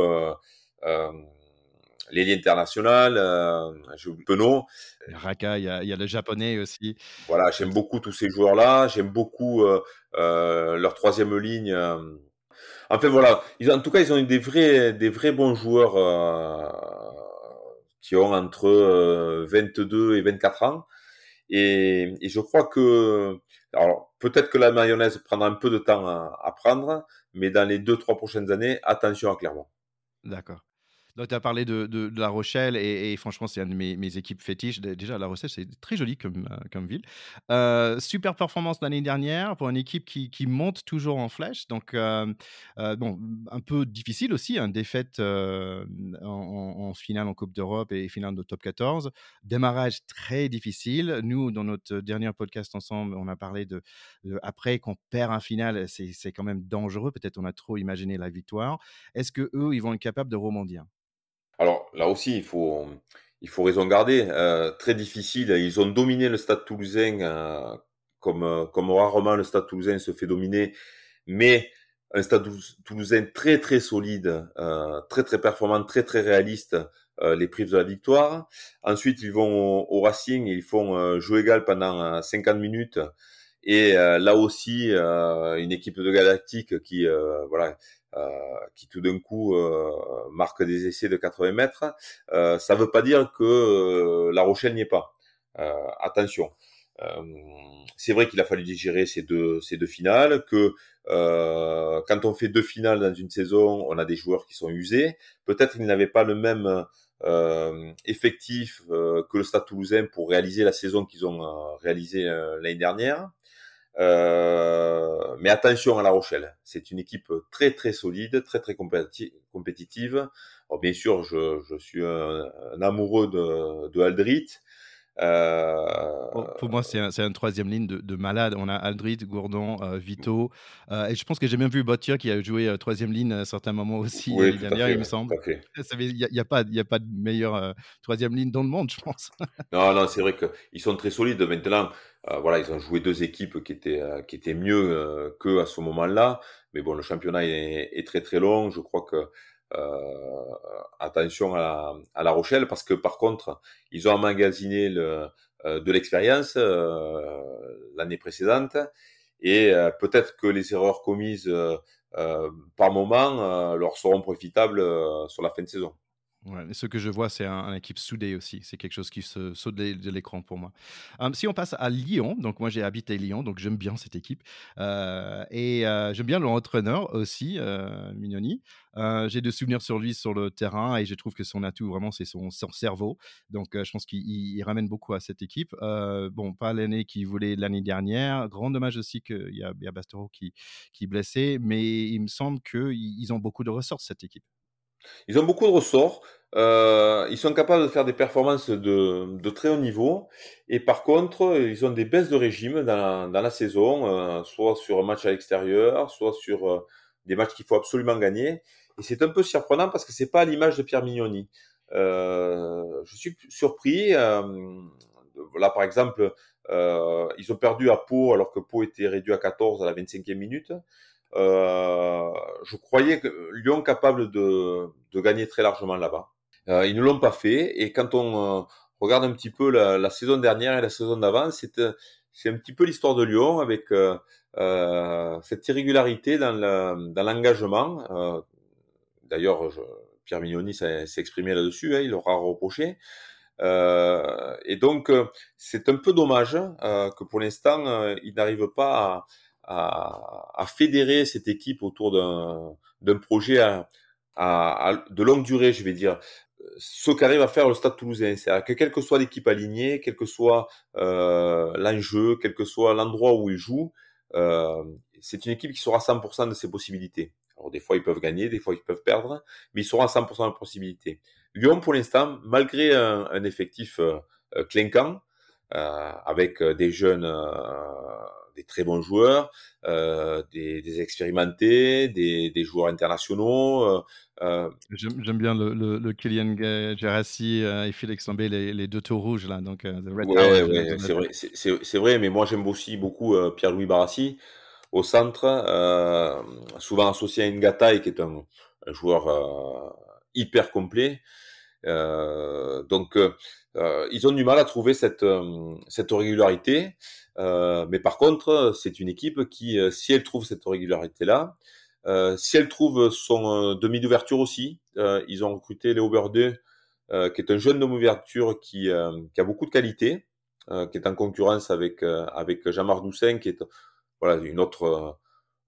l'ailier international, euh, j'ai oublié Penaud. Raka, il y, y a le japonais aussi. Voilà, j'aime beaucoup tous ces joueurs-là. J'aime beaucoup euh, euh, leur troisième ligne. Euh. Enfin voilà, ils, en tout cas, ils ont des vrais, des vrais bons joueurs euh, qui ont entre 22 et 24 ans. Et, et je crois que, alors peut-être que la mayonnaise prendra un peu de temps à, à prendre, mais dans les deux trois prochaines années, attention à Clermont. D'accord. Tu as parlé de, de, La Rochelle et, franchement, c'est une de mes, équipes fétiches. Déjà, La Rochelle, c'est très joli comme, euh, comme ville. Euh, super performance l'année dernière pour une équipe qui, qui, monte toujours en flèche. Donc, euh, bon, un peu difficile aussi, hein, défaite en, finale en Coupe d'Europe et finale de top 14. Démarrage très difficile. Nous, dans notre dernier podcast ensemble, on a parlé de, de après qu'on perd un final, c'est quand même dangereux. Peut-être on a trop imaginé la victoire. Est-ce que eux, ils vont être capables de rebondir? Alors là aussi, il faut, il faut raison garder. Euh, très difficile. Ils ont dominé le Stade Toulousain euh, comme, euh, comme rarement le Stade Toulousain se fait dominer, mais un Stade Toulousain très très solide, euh, très très performant, très très réaliste, les privent de la victoire. Ensuite, ils vont au, Racing, ils font jeu égal pendant 50 minutes. Et là aussi, une équipe de Galactique qui, voilà, qui tout d'un coup marque des essais de 80 mètres. ça ne veut pas dire que La Rochelle n'y est pas. attention. c'est vrai qu'il a fallu digérer ces deux, ces deux finales, que euh, quand on fait deux finales dans une saison, on a des joueurs qui sont usés. Peut-être qu'ils n'avaient pas le même euh, effectif euh, que le Stade Toulousain pour réaliser la saison qu'ils ont euh, réalisée euh, l'année dernière. Mais attention à La Rochelle, c'est une équipe très très solide, très très compétitive. bien sûr, je, je suis un, amoureux de, de Aldrit. Euh... pour moi, c'est un, un, troisième ligne de, de, malade. On a Aldrit, Gourdon, euh, Vito. Euh, et je pense que j'ai même vu Bottier qui a joué euh, troisième ligne à certains moments aussi oui, l'année dernière, il me semble. Il n'y a, a, pas, de meilleure euh, troisième ligne dans le monde, je pense. non, non, c'est vrai qu'ils sont très solides. Maintenant, voilà, ils ont joué deux équipes qui étaient, qui étaient mieux qu'eux à ce moment-là. Mais bon, le championnat est, très très long. Je crois que euh, attention à, La Rochelle parce que par contre, ils ont emmagasiné le, euh, de l'expérience euh, l'année précédente et peut-être que les erreurs commises par moment leur seront profitables sur la fin de saison. Ce que je vois, c'est un, un, équipe soudée aussi. C'est quelque chose qui se saute de l'écran pour moi. Um, si on passe à Lyon, donc moi j'ai habité Lyon, donc j'aime bien cette équipe. Euh, et euh, j'aime bien l'entraîneur aussi, euh, Mignoni. Euh, j'ai des souvenirs sur lui sur le terrain et je trouve que son atout vraiment c'est son, cerveau. Donc euh, je pense qu'il ramène beaucoup à cette équipe. Euh, bon, pas l'année qu'il voulait l'année dernière. Grand dommage aussi qu'il y a, Bastero qui, qui est blessé, mais il me semble qu'ils ont beaucoup de ressorts cette équipe. Ils ont beaucoup de ressorts. Euh, ils sont capables de faire des performances de, très haut niveau. Et par contre, ils ont des baisses de régime dans la, saison, euh, soit sur un match à l'extérieur, soit sur euh, des matchs qu'il faut absolument gagner. Et c'est un peu surprenant parce que c'est pas l'image de Pierre Mignoni. Je suis surpris. Là, par exemple, ils ont perdu à Pau alors que Pau était réduit à 14 à la 25e minute. Euh, je croyais que Lyon capable de, de gagner très largement là-bas. Euh, ils ne l'ont pas fait. Et quand on euh, regarde un petit peu la, la, saison dernière et la saison d'avant, c'est c'est un petit peu l'histoire de Lyon avec euh, cette irrégularité dans l'engagement. Euh, D'ailleurs, Pierre Mignoni s'est exprimé là-dessus, hein, il l'aura reproché. Et donc, c'est un peu dommage que pour l'instant, il n'arrive pas à, à, à, fédérer cette équipe autour d'un projet à, à, de longue durée, je vais dire. Ce qu'arrive à faire le Stade Toulousain, c'est que quelle que soit l'équipe alignée, quel que soit euh, l'enjeu, quel que soit l'endroit où il joue, euh, c'est une équipe qui sera 100% de ses possibilités. Alors des fois ils peuvent gagner, des fois ils peuvent perdre, mais ils seront à 100% de possibilités. Lyon, pour l'instant, malgré un, un effectif euh, clinquant, euh, avec des jeunes des très bons joueurs, euh, des, des, expérimentés, des, des, joueurs internationaux. Euh, euh J'aime bien le, le, le Kylian Gerassi euh, et Félix Lambé, les, les, deux tours rouges là. Donc, ouais, ouais c'est vrai, vrai, mais moi j'aime aussi beaucoup Pierre-Louis Barassi au centre, souvent associé à Ngata, qui est un, un joueur hyper complet. donc ils ont du mal à trouver cette, cette régularité. Euh, mais par contre, c'est une équipe qui, euh, si elle trouve cette régularité-là, euh, si elle trouve son euh, demi d'ouverture aussi, ils ont recruté Léo Berdeux, qui est un jeune demi-ouverture qui, qui, a beaucoup de qualité, qui est en concurrence avec, avec Jean-Marc Doussin, qui est voilà, une autre,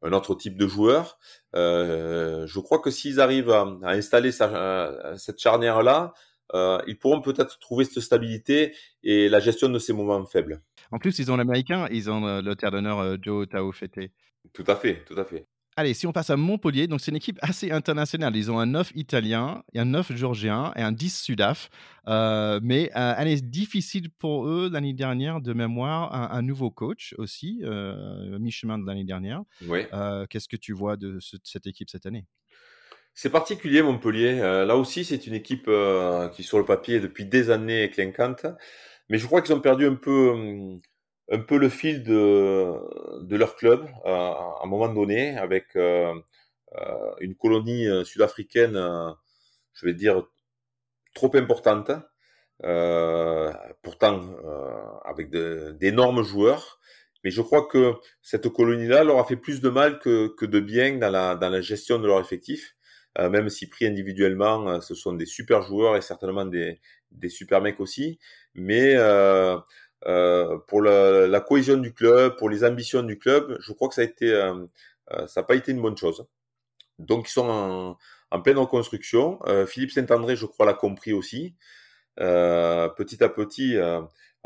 un autre type de joueur. je crois que s'ils arrivent à, installer cette charnière-là, ils pourront peut-être trouver cette stabilité et la gestion de ces moments faibles. En plus, ils ont l'américain, ils ont euh, le terre d'honneur euh, Joe Taofete. Tout à fait, tout à fait. Allez, si on passe à Montpellier, donc c'est une équipe assez internationale. Ils ont un 9 italien, un 9 géorgien et un 10 sudaf. Euh, mais euh, année difficile pour eux l'année dernière, de mémoire. Un, un nouveau coach aussi, euh, mi-chemin de l'année dernière. Oui. Euh, Qu'est-ce que tu vois de, ce, de, cette équipe cette année? C'est particulier, Montpellier. Euh, là aussi, c'est une équipe euh, qui, sur le papier, depuis des années, est clinquante. Mais je crois qu'ils ont perdu un peu, hum, un peu le fil de, de leur club euh, à un moment donné, avec euh, euh, une colonie euh, sud-africaine, euh, je vais dire, trop importante, pourtant avec d'énormes joueurs. Mais je crois que cette colonie-là leur a fait plus de mal que, que de bien dans la, dans la gestion de leur effectif. Euh, même si pris individuellement, euh, ce sont des super joueurs et certainement des, des super mecs aussi. Mais euh, pour la, cohésion du club, pour les ambitions du club, je crois que ça a été, ça n'a pas été une bonne chose. Donc ils sont en pleine reconstruction. Philippe Saint-André, je crois, l'a compris aussi. petit à petit,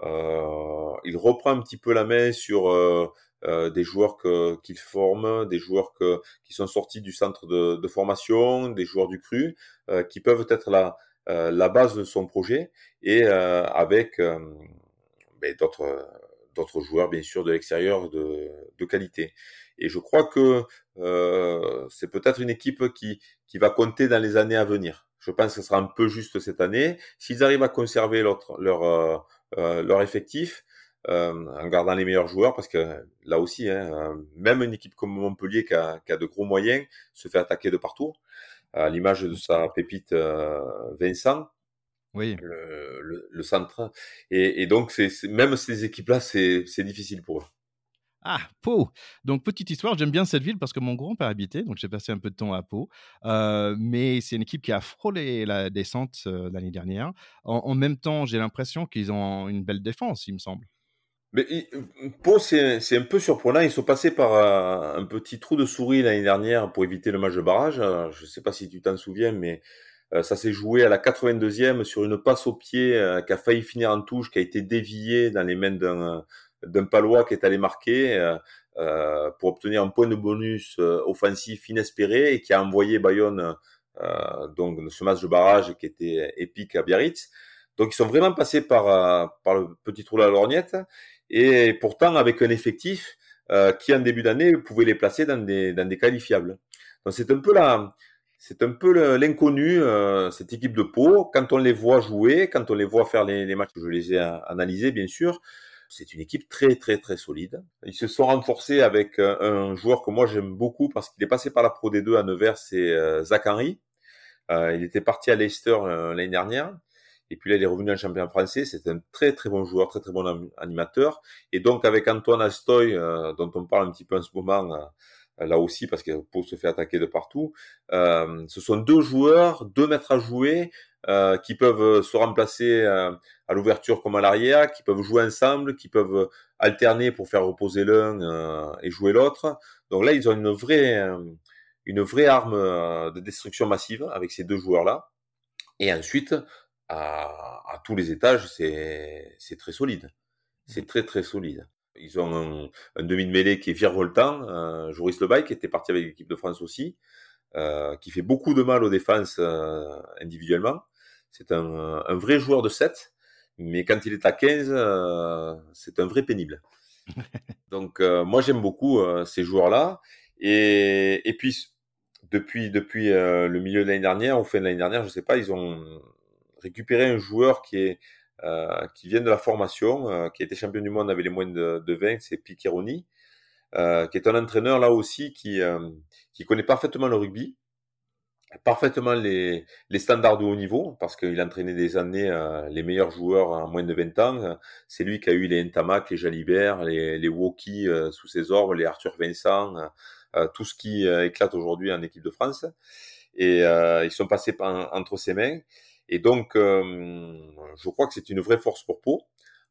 il reprend un petit peu la main sur euh, des joueurs qu'il forme, des joueurs que, qui sont sortis du centre de, de formation, des joueurs du cru, euh, qui peuvent être la, euh, la base de son projet, et avec ben, d'autres joueurs, bien sûr, de l'extérieur de, de qualité. Et je crois que euh, c'est peut-être une équipe qui, qui va compter dans les années à venir. Je pense que ce sera un peu juste cette année. S'ils arrivent à conserver leur, leur, euh, leur effectif, euh, en gardant les meilleurs joueurs, parce que là aussi, hein, euh, même une équipe comme Montpellier qui a, qui a, de gros moyens se fait attaquer de partout, à l'image de sa pépite euh, Vincent. Oui. Le, le, le centre. Et, et donc, c'est, même ces équipes-là, c'est, c'est difficile pour eux. Ah, Pau. Donc, petite histoire, j'aime bien cette ville parce que mon grand-père habitait, donc j'ai passé un peu de temps à Pau. Euh, mais c'est une équipe qui a frôlé la descente euh, l'année dernière. En, en, même temps, j'ai l'impression qu'ils ont une belle défense, il me semble. Mais Pau, c'est un peu surprenant. Ils sont passés par euh, un petit trou de souris l'année dernière pour éviter le match de barrage. Euh, je ne sais pas si tu t'en souviens, mais euh, ça s'est joué à la 82e sur une passe au pied qui a failli finir en touche, qui a été déviée dans les mains d'un palois qui est allé marquer pour obtenir un point de bonus offensif inespéré et qui a envoyé Bayonne donc ce match de barrage qui était épique à Biarritz. Donc ils sont vraiment passés par, par le petit trou de la lorgnette et pourtant avec un effectif euh, qui en début d'année pouvait les placer dans des, dans des qualifiables. Donc c'est un peu la, c'est un peu l'inconnu, euh, cette équipe de Pau. Quand on les voit jouer, quand on les voit faire les, les matchs, je les ai analysés bien sûr, c'est une équipe très très très solide. Ils se sont renforcés avec un, un joueur que moi j'aime beaucoup parce qu'il est passé par la Pro D2 à Nevers, c'est euh, Zach Henry. Euh, il était parti à Leicester euh, l'année dernière. Et puis là, il est revenu en champion français. C'est un très très bon joueur, très très bon animateur. Et donc avec Antoine Astoy, euh, dont on parle un petit peu en ce moment, euh, là aussi parce pour se faire attaquer de partout, euh, ce sont deux joueurs, deux maîtres à jouer, qui peuvent se remplacer à l'ouverture comme à l'arrière, qui peuvent jouer ensemble, qui peuvent alterner pour faire reposer l'un et jouer l'autre. Donc là, ils ont une vraie une vraie arme de destruction massive avec ces deux joueurs-là. Et ensuite, à, à tous les étages, c'est très solide. C'est très très solide. Ils ont un, un demi de mêlée qui est virevoltant, euh, Joris Lebaille, qui était parti avec l'équipe de France aussi, euh, qui fait beaucoup de mal aux défenses euh, individuellement. C'est un, un, vrai joueur de 7, mais quand il est à 15, euh, c'est un vrai pénible. Donc moi j'aime beaucoup ces joueurs-là. Et, et puis depuis, depuis le milieu de l'année dernière, ou fin de l'année dernière, je sais pas, ils ont récupérer un joueur qui est euh, qui vient de la formation, euh, qui a été champion du monde avec les moins de, de 20, c'est Piqueroni, euh, qui est un entraîneur là aussi qui, euh, qui connaît parfaitement le rugby, parfaitement les, les standards de haut niveau, parce qu'il a entraîné des années euh, les meilleurs joueurs en moins de 20 ans. C'est lui qui a eu les Ntamak, les Jalibert, les, les Woki sous ses ordres, les Arthur Vincent, tout ce qui éclate aujourd'hui en équipe de France. Et ils sont passés entre ses mains. Et donc, euh, je crois que c'est une vraie force pour Pau.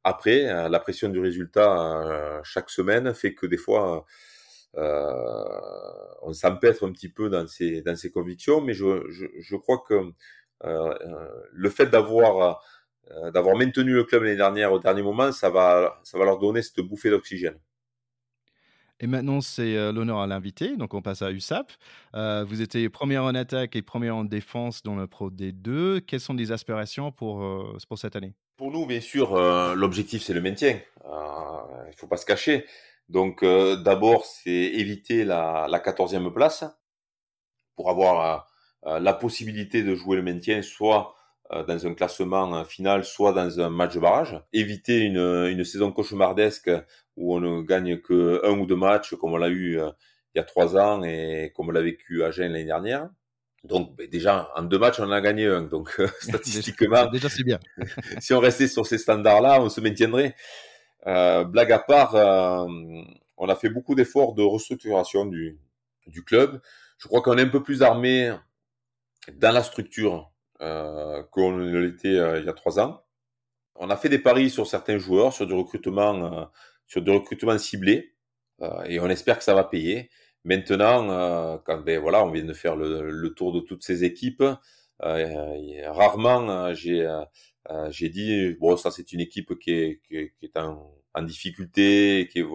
Après, euh, la pression du résultat euh, chaque semaine fait que des fois, euh, on s'empêtre un petit peu dans ses, dans convictions, mais je, je, je crois que le fait d'avoir d'avoir maintenu le club l'année dernière au dernier moment, ça va, ça va leur donner cette bouffée d'oxygène. Et maintenant, c'est euh, l'honneur à l'invité. Donc, on passe à USAP. Euh, vous étiez premier en attaque et premier en défense dans le Pro D2. Quelles sont les aspirations pour, euh, pour cette année? Pour nous, bien sûr, l'objectif, c'est le maintien. Il ne faut pas se cacher. Donc, d'abord, c'est éviter la, la 14e place pour avoir la possibilité de jouer le maintien, soit dans un classement final, soit dans un match de barrage. Éviter une, une saison cauchemardesque où on ne gagne que un ou deux matchs, comme on l'a eu euh, il y a trois ans et comme on l'a vécu à Gênes l'année dernière. Donc ben, déjà, en deux matchs, on en a gagné un. Donc statistiquement, déjà, c'est bien. si on restait sur ces standards-là, on se maintiendrait. blague à part, on a fait beaucoup d'efforts de restructuration du, du club. Je crois qu'on est un peu plus armé dans la structure euh, qu'on l'était il y a trois ans. On a fait des paris sur certains joueurs, sur du recrutement, sur du recrutement ciblé, et on espère que ça va payer. Maintenant, euh, quand ben, voilà, on vient de faire le, le tour de toutes ces équipes, euh, rarement euh, j'ai euh, j'ai dit bon ça c'est une équipe qui est, qui est, qui est en, en, difficulté, qui est,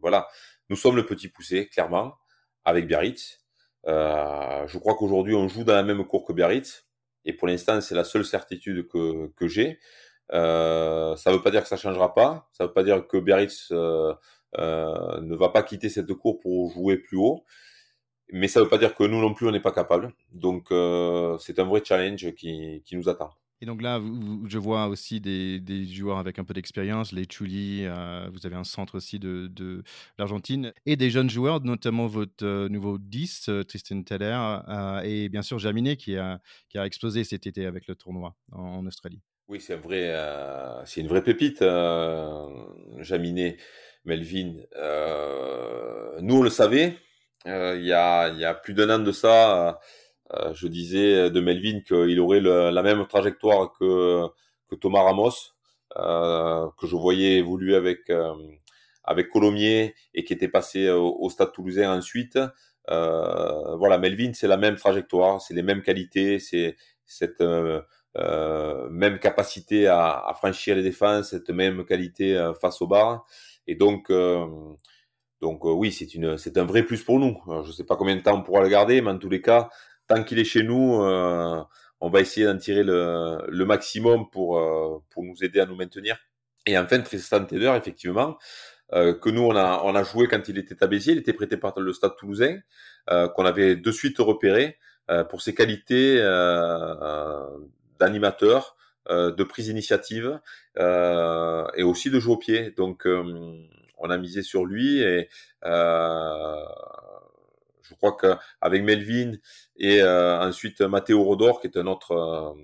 voilà. Nous sommes le petit poussé clairement avec Biarritz. je crois qu'aujourd'hui on joue dans la même cour que Biarritz et pour l'instant c'est la seule certitude que que j'ai. Euh, ça ne veut pas dire que ça changera pas. Ça ne veut pas dire que Biarritz euh, euh, ne va pas quitter cette cour pour jouer plus haut. Mais ça ne veut pas dire que nous non plus, on n'est pas capable. Donc, euh, c'est un vrai challenge qui, qui, nous attend. Et donc là, je vois aussi des, joueurs avec un peu d'expérience, les Chuli, euh, vous avez un centre aussi de, l'Argentine, et des jeunes joueurs, notamment votre euh, nouveau 10, euh, Tristan Teller, et bien sûr Jaminet qui a, explosé cet été avec le tournoi en, Australie. Oui, c'est une vraie pépite, Jaminet. Melvin. Nous, on le savait. Il, y a, y a plus d'un an de ça, je disais de Melvin qu'il aurait le, la même trajectoire que, que Thomas Ramos, que je voyais évoluer avec, avec Colomiers et qui était passé au, au Stade Toulousain ensuite. voilà, Melvin, c'est la même trajectoire, c'est les mêmes qualités, c'est cette même capacité à, à, franchir les défenses, cette même qualité face au bar. Et donc, euh, donc euh, oui, c'est une, c'est un vrai plus pour nous. je ne sais pas combien de temps on pourra le garder, mais en tous les cas, tant qu'il est chez nous, euh, on va essayer d'en tirer le, le maximum pour, pour nous aider à nous maintenir. Et enfin, Tristan Teder, effectivement, euh, que nous on a on a joué quand il était à Béziers, il était prêté par le Stade Toulousain, euh, qu'on avait de suite repéré euh, pour ses qualités d'animateur, euh, de prise d'initiative euh, et aussi de jouer au pied. Donc, euh, on a misé sur lui et je crois qu'avec Melvin et ensuite Matteo Rodor, qui est un autre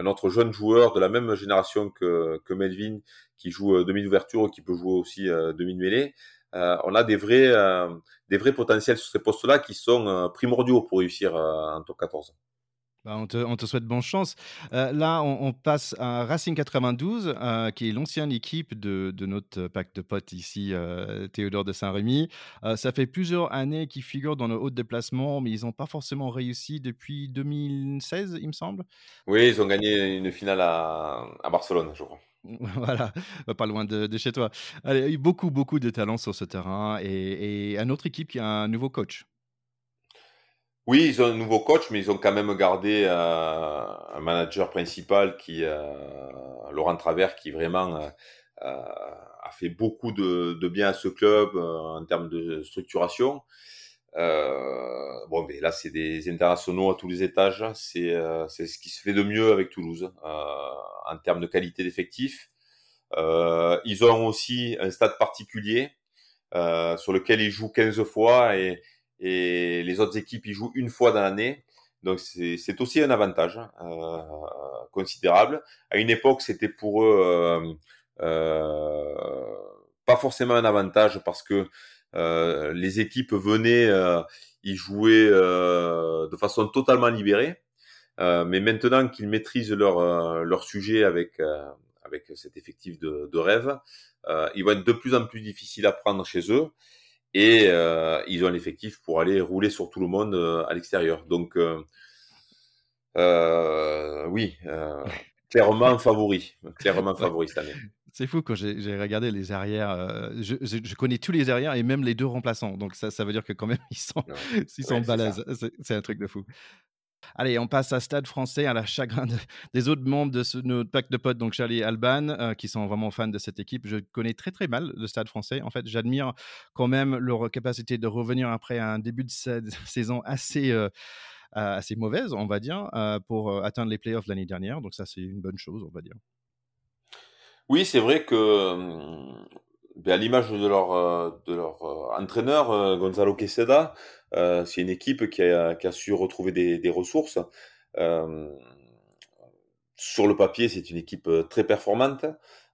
un autre jeune joueur de la même génération que, que Melvin, qui joue demi d'ouverture, qui peut jouer aussi demi de mêlée. Euh, on a des vrais, euh, des vrais potentiels sur ces postes-là qui sont primordiaux pour réussir en top 14. Bah, on, te, souhaite bonne chance. Euh, là, on, passe à Racing 92, euh, qui est l'ancienne équipe de, notre pack de potes ici, euh, Théodore de Saint-Rémy. ça fait plusieurs années qu'ils figurent dans le haut déplacement, mais ils n'ont pas forcément réussi depuis 2016, il me semble. Oui, ils ont gagné une finale à, Barcelone, je crois. voilà, pas loin de, chez toi. Allez, il y a eu beaucoup, beaucoup de talents sur ce terrain et, et une autre équipe qui a un nouveau coach. Oui, ils ont un nouveau coach, mais ils ont quand même gardé euh, un manager principal qui, euh, Laurent Travers, qui vraiment euh, a fait beaucoup de, de, bien à ce club en termes de structuration. bon, mais là, c'est des internationaux à tous les étages. C'est ce qui se fait de mieux avec Toulouse en termes de qualité d'effectifs. ils ont aussi un stade particulier sur lequel ils jouent 15 fois et et les autres équipes y jouent une fois dans l'année. Donc c'est aussi un avantage euh, considérable. À une époque, c'était pour eux euh, euh, pas forcément un avantage parce que euh, les équipes venaient euh, y jouer euh, de façon totalement libérée. mais maintenant qu'ils maîtrisent leur, leur sujet avec, avec cet effectif de, de rêve, ils vont être de plus en plus difficiles à prendre chez eux et euh, ils ont l'effectif pour aller rouler sur tout le monde euh, à l'extérieur. Donc, euh, oui, clairement favori, clairement favori cette année. C'est fou quand j'ai regardé les arrières. Je, je, connais tous les arrières et même les deux remplaçants. Donc ça, ça veut dire que quand même ils sont, ils sont balèzes. C'est un truc de fou. Allez, on passe à Stade français, à la chagrin des autres membres de ce, notre pack de potes, donc Charlie et Alban, euh, qui sont vraiment fans de cette équipe. Je connais très très mal le Stade français. En fait, j'admire quand même leur capacité de revenir après un début de saison assez, euh, assez mauvaise, on va dire, euh, pour atteindre les playoffs l'année dernière. Donc ça, c'est une bonne chose, on va dire. Oui, c'est vrai que hum, à l'image de leur, de leur entraîneur, Gonzalo Queseda, c'est une équipe qui a, su retrouver des, ressources. sur le papier, c'est une équipe très performante.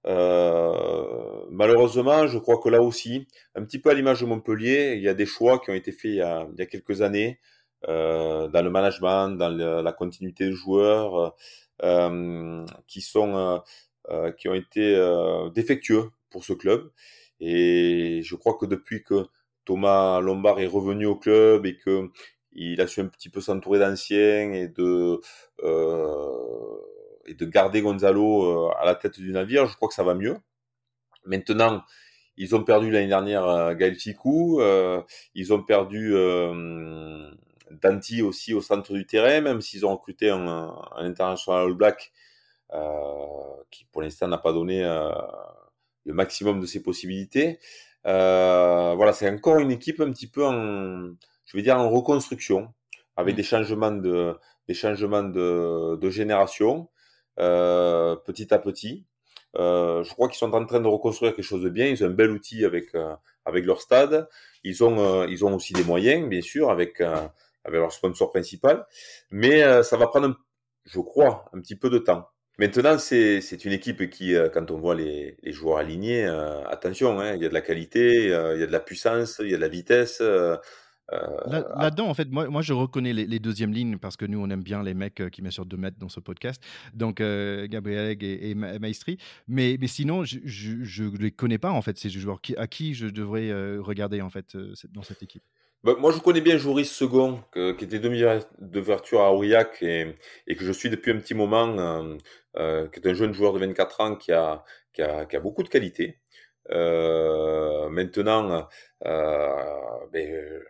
Euh, malheureusement, je crois que là aussi, un petit peu à l'image de Montpellier, il y a des choix qui ont été faits il y a, quelques années euh, dans le management, dans la continuité de joueurs, euh, qui sont euh, euh, qui ont été euh, défectueux pour ce club. Et je crois que depuis que Thomas Lombard est revenu au club et que il a su un petit peu s'entourer d'anciens et de et de garder Gonzalo à la tête du navire, je crois que ça va mieux. Maintenant, ils ont perdu l'année dernière euh, Gaël euh, ils ont perdu euh, Danti aussi au centre du terrain, même s'ils ont recruté un, international All Black euh, qui pour l'instant n'a pas donné euh, le maximum de ses possibilités. Euh, voilà, c'est encore une équipe un petit peu en, je vais dire en reconstruction, avec mmh. des changements de, des changements de, de génération, euh, petit à petit. Euh, je crois qu'ils sont en train de reconstruire quelque chose de bien. Ils ont un bel outil avec euh, avec leur stade. Ils ont euh, ils ont aussi des moyens, bien sûr, avec avec leur sponsor principal. Mais ça va prendre, je crois, un petit peu de temps. Maintenant, c'est c'est une équipe qui, quand on voit les, les joueurs alignés, attention, hein, il y a de la qualité, il y a de la puissance, il y a de la vitesse. Euh, là-dedans, en fait, moi, moi je reconnais les, les, deuxièmes lignes parce que nous, on aime bien les mecs euh, qui mesurent 2 mètres dans ce podcast. Donc, euh, Gabriel et, et Maestri. Mais, mais sinon, je ne les connais pas, en fait, ces joueurs. Qui, à qui je devrais euh, regarder, en fait, euh, dans cette équipe? Bah, moi, je connais bien Joris Second, que, qui était demi d'ouverture à Aurillac et, et, que je suis depuis un petit moment, euh, qui est un jeune joueur de 24 ans qui a, qui a, qui a beaucoup de qualité. maintenant, ben,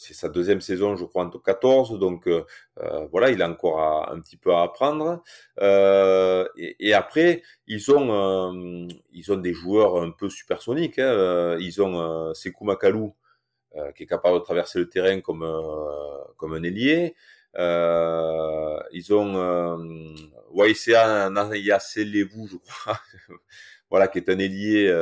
c'est sa deuxième saison, je crois, en top 14. Donc euh, euh, voilà, il a encore un petit peu à apprendre. Euh, et, après, ils ont euh, ils ont des joueurs un peu supersoniques. Hein. Euh, ils ont euh, Sekou Makalou qui est capable de traverser le terrain comme comme un ailier. ils ont euh, Waisea Nayaselevou, je crois, voilà, qui est un ailier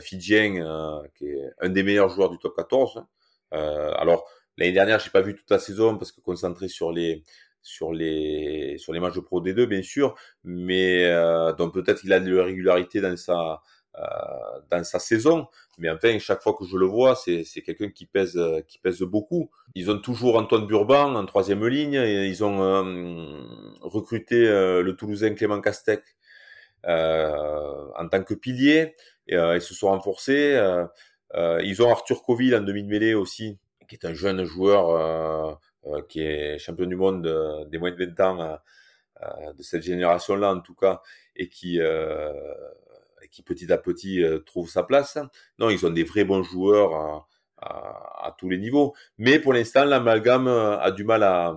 fidjien, qui est un des meilleurs joueurs du top 14. Euh, alors l'année dernière, j'ai pas vu toute la saison parce que concentré sur les sur les sur les matchs de Pro D2 bien sûr, mais euh, donc peut-être qu'il a de la régularité dans sa euh, dans sa saison, mais enfin chaque fois que je le vois, c'est quelqu'un qui pèse qui pèse beaucoup. Ils ont toujours Antoine Burban en troisième ligne, et ils ont euh, recruté euh, le Toulousain Clément Castec euh, en tant que pilier, et ils se sont renforcés. Euh, ils ont Arthur Coville en demi-mêlée aussi, qui est un jeune joueur euh, euh, qui est champion du monde des moins de 20 ans de cette génération-là en tout cas, et qui qui petit à petit trouve sa place. Non, ils ont des vrais bons joueurs à, à, à tous les niveaux. Mais pour l'instant, l'amalgame a du mal à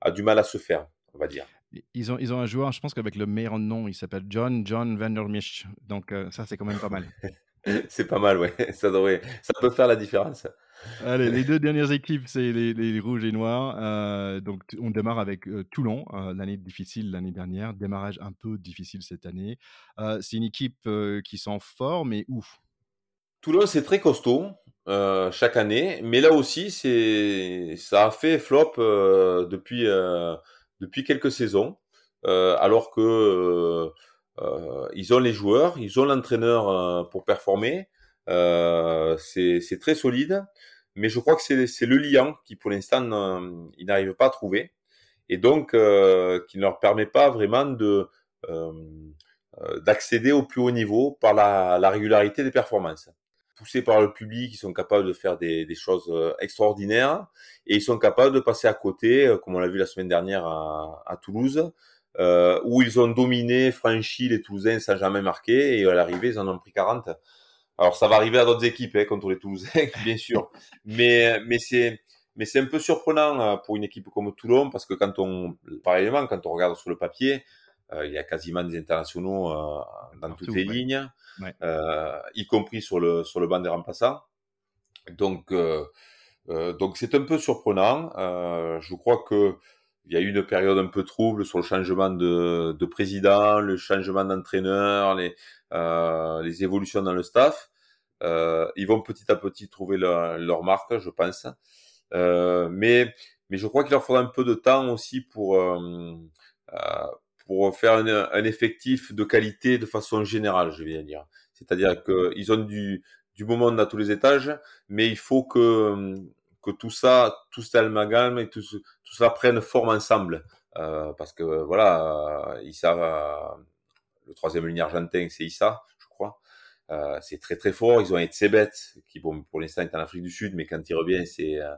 a du mal à se faire, on va dire. Ils ont, ils ont un joueur, je pense qu'avec le meilleur nom, il s'appelle John John Vandermisch. Donc ça, c'est quand même pas mal. c'est pas mal, ouais. Ça, devrait, ça peut faire la différence. Allez, les deux dernières équipes, c'est les, les, rouges et noirs. Euh, donc, on démarre avec euh, Toulon, euh, l'année difficile l'année dernière, démarrage un peu difficile cette année. C'est une équipe qui sent fort, mais ouf. Toulon, c'est très costaud chaque année, mais là aussi, c'est ça a fait flop depuis depuis quelques saisons, alors que ils ont les joueurs, ils ont l'entraîneur euh, pour performer. Euh, c'est très solide, mais je crois que c'est le liant qui, pour l'instant, ils n'arrivent pas à trouver, et donc qui ne leur permet pas vraiment de d'accéder au plus haut niveau par la, la, régularité des performances. Poussés par le public, ils sont capables de faire des, des, choses extraordinaires et ils sont capables de passer à côté, comme on l'a vu la semaine dernière à, à Toulouse, euh, où ils ont dominé, franchi les Toulousains sans jamais marquer, et à l'arrivée, ils en ont pris 40. Alors ça va arriver à d'autres équipes hein, contre les Toulousains, bien sûr, mais mais c'est mais c'est un peu surprenant euh, pour une équipe comme Toulon parce que quand on pareillement quand on regarde sur le papier, euh, il y a quasiment des internationaux euh, dans toutes les ouais. lignes, ouais. Y compris sur le sur le banc des remplaçants. Donc donc c'est un peu surprenant. je crois que il y a eu une période un peu trouble sur le changement de, de président, le changement d'entraîneur, les, euh, les évolutions dans le staff. ils vont petit à petit trouver leur, leur marque, je pense. mais mais je crois qu'il leur faudra un peu de temps aussi pour pour faire un, un, effectif de qualité de façon générale, je viens dire. C'est-à-dire qu'ils ont du, du monde à tous les étages, mais il faut que, que tout ça, tout cet amalgame et tout, tout ça prenne forme ensemble. Euh, parce que voilà, Issa, euh, le troisième ligne argentin, c'est Issa, je crois. Euh, c'est très très fort. Ils ont Etsebet, qui bon, pour l'instant est en Afrique du Sud, mais quand il revient, c'est euh,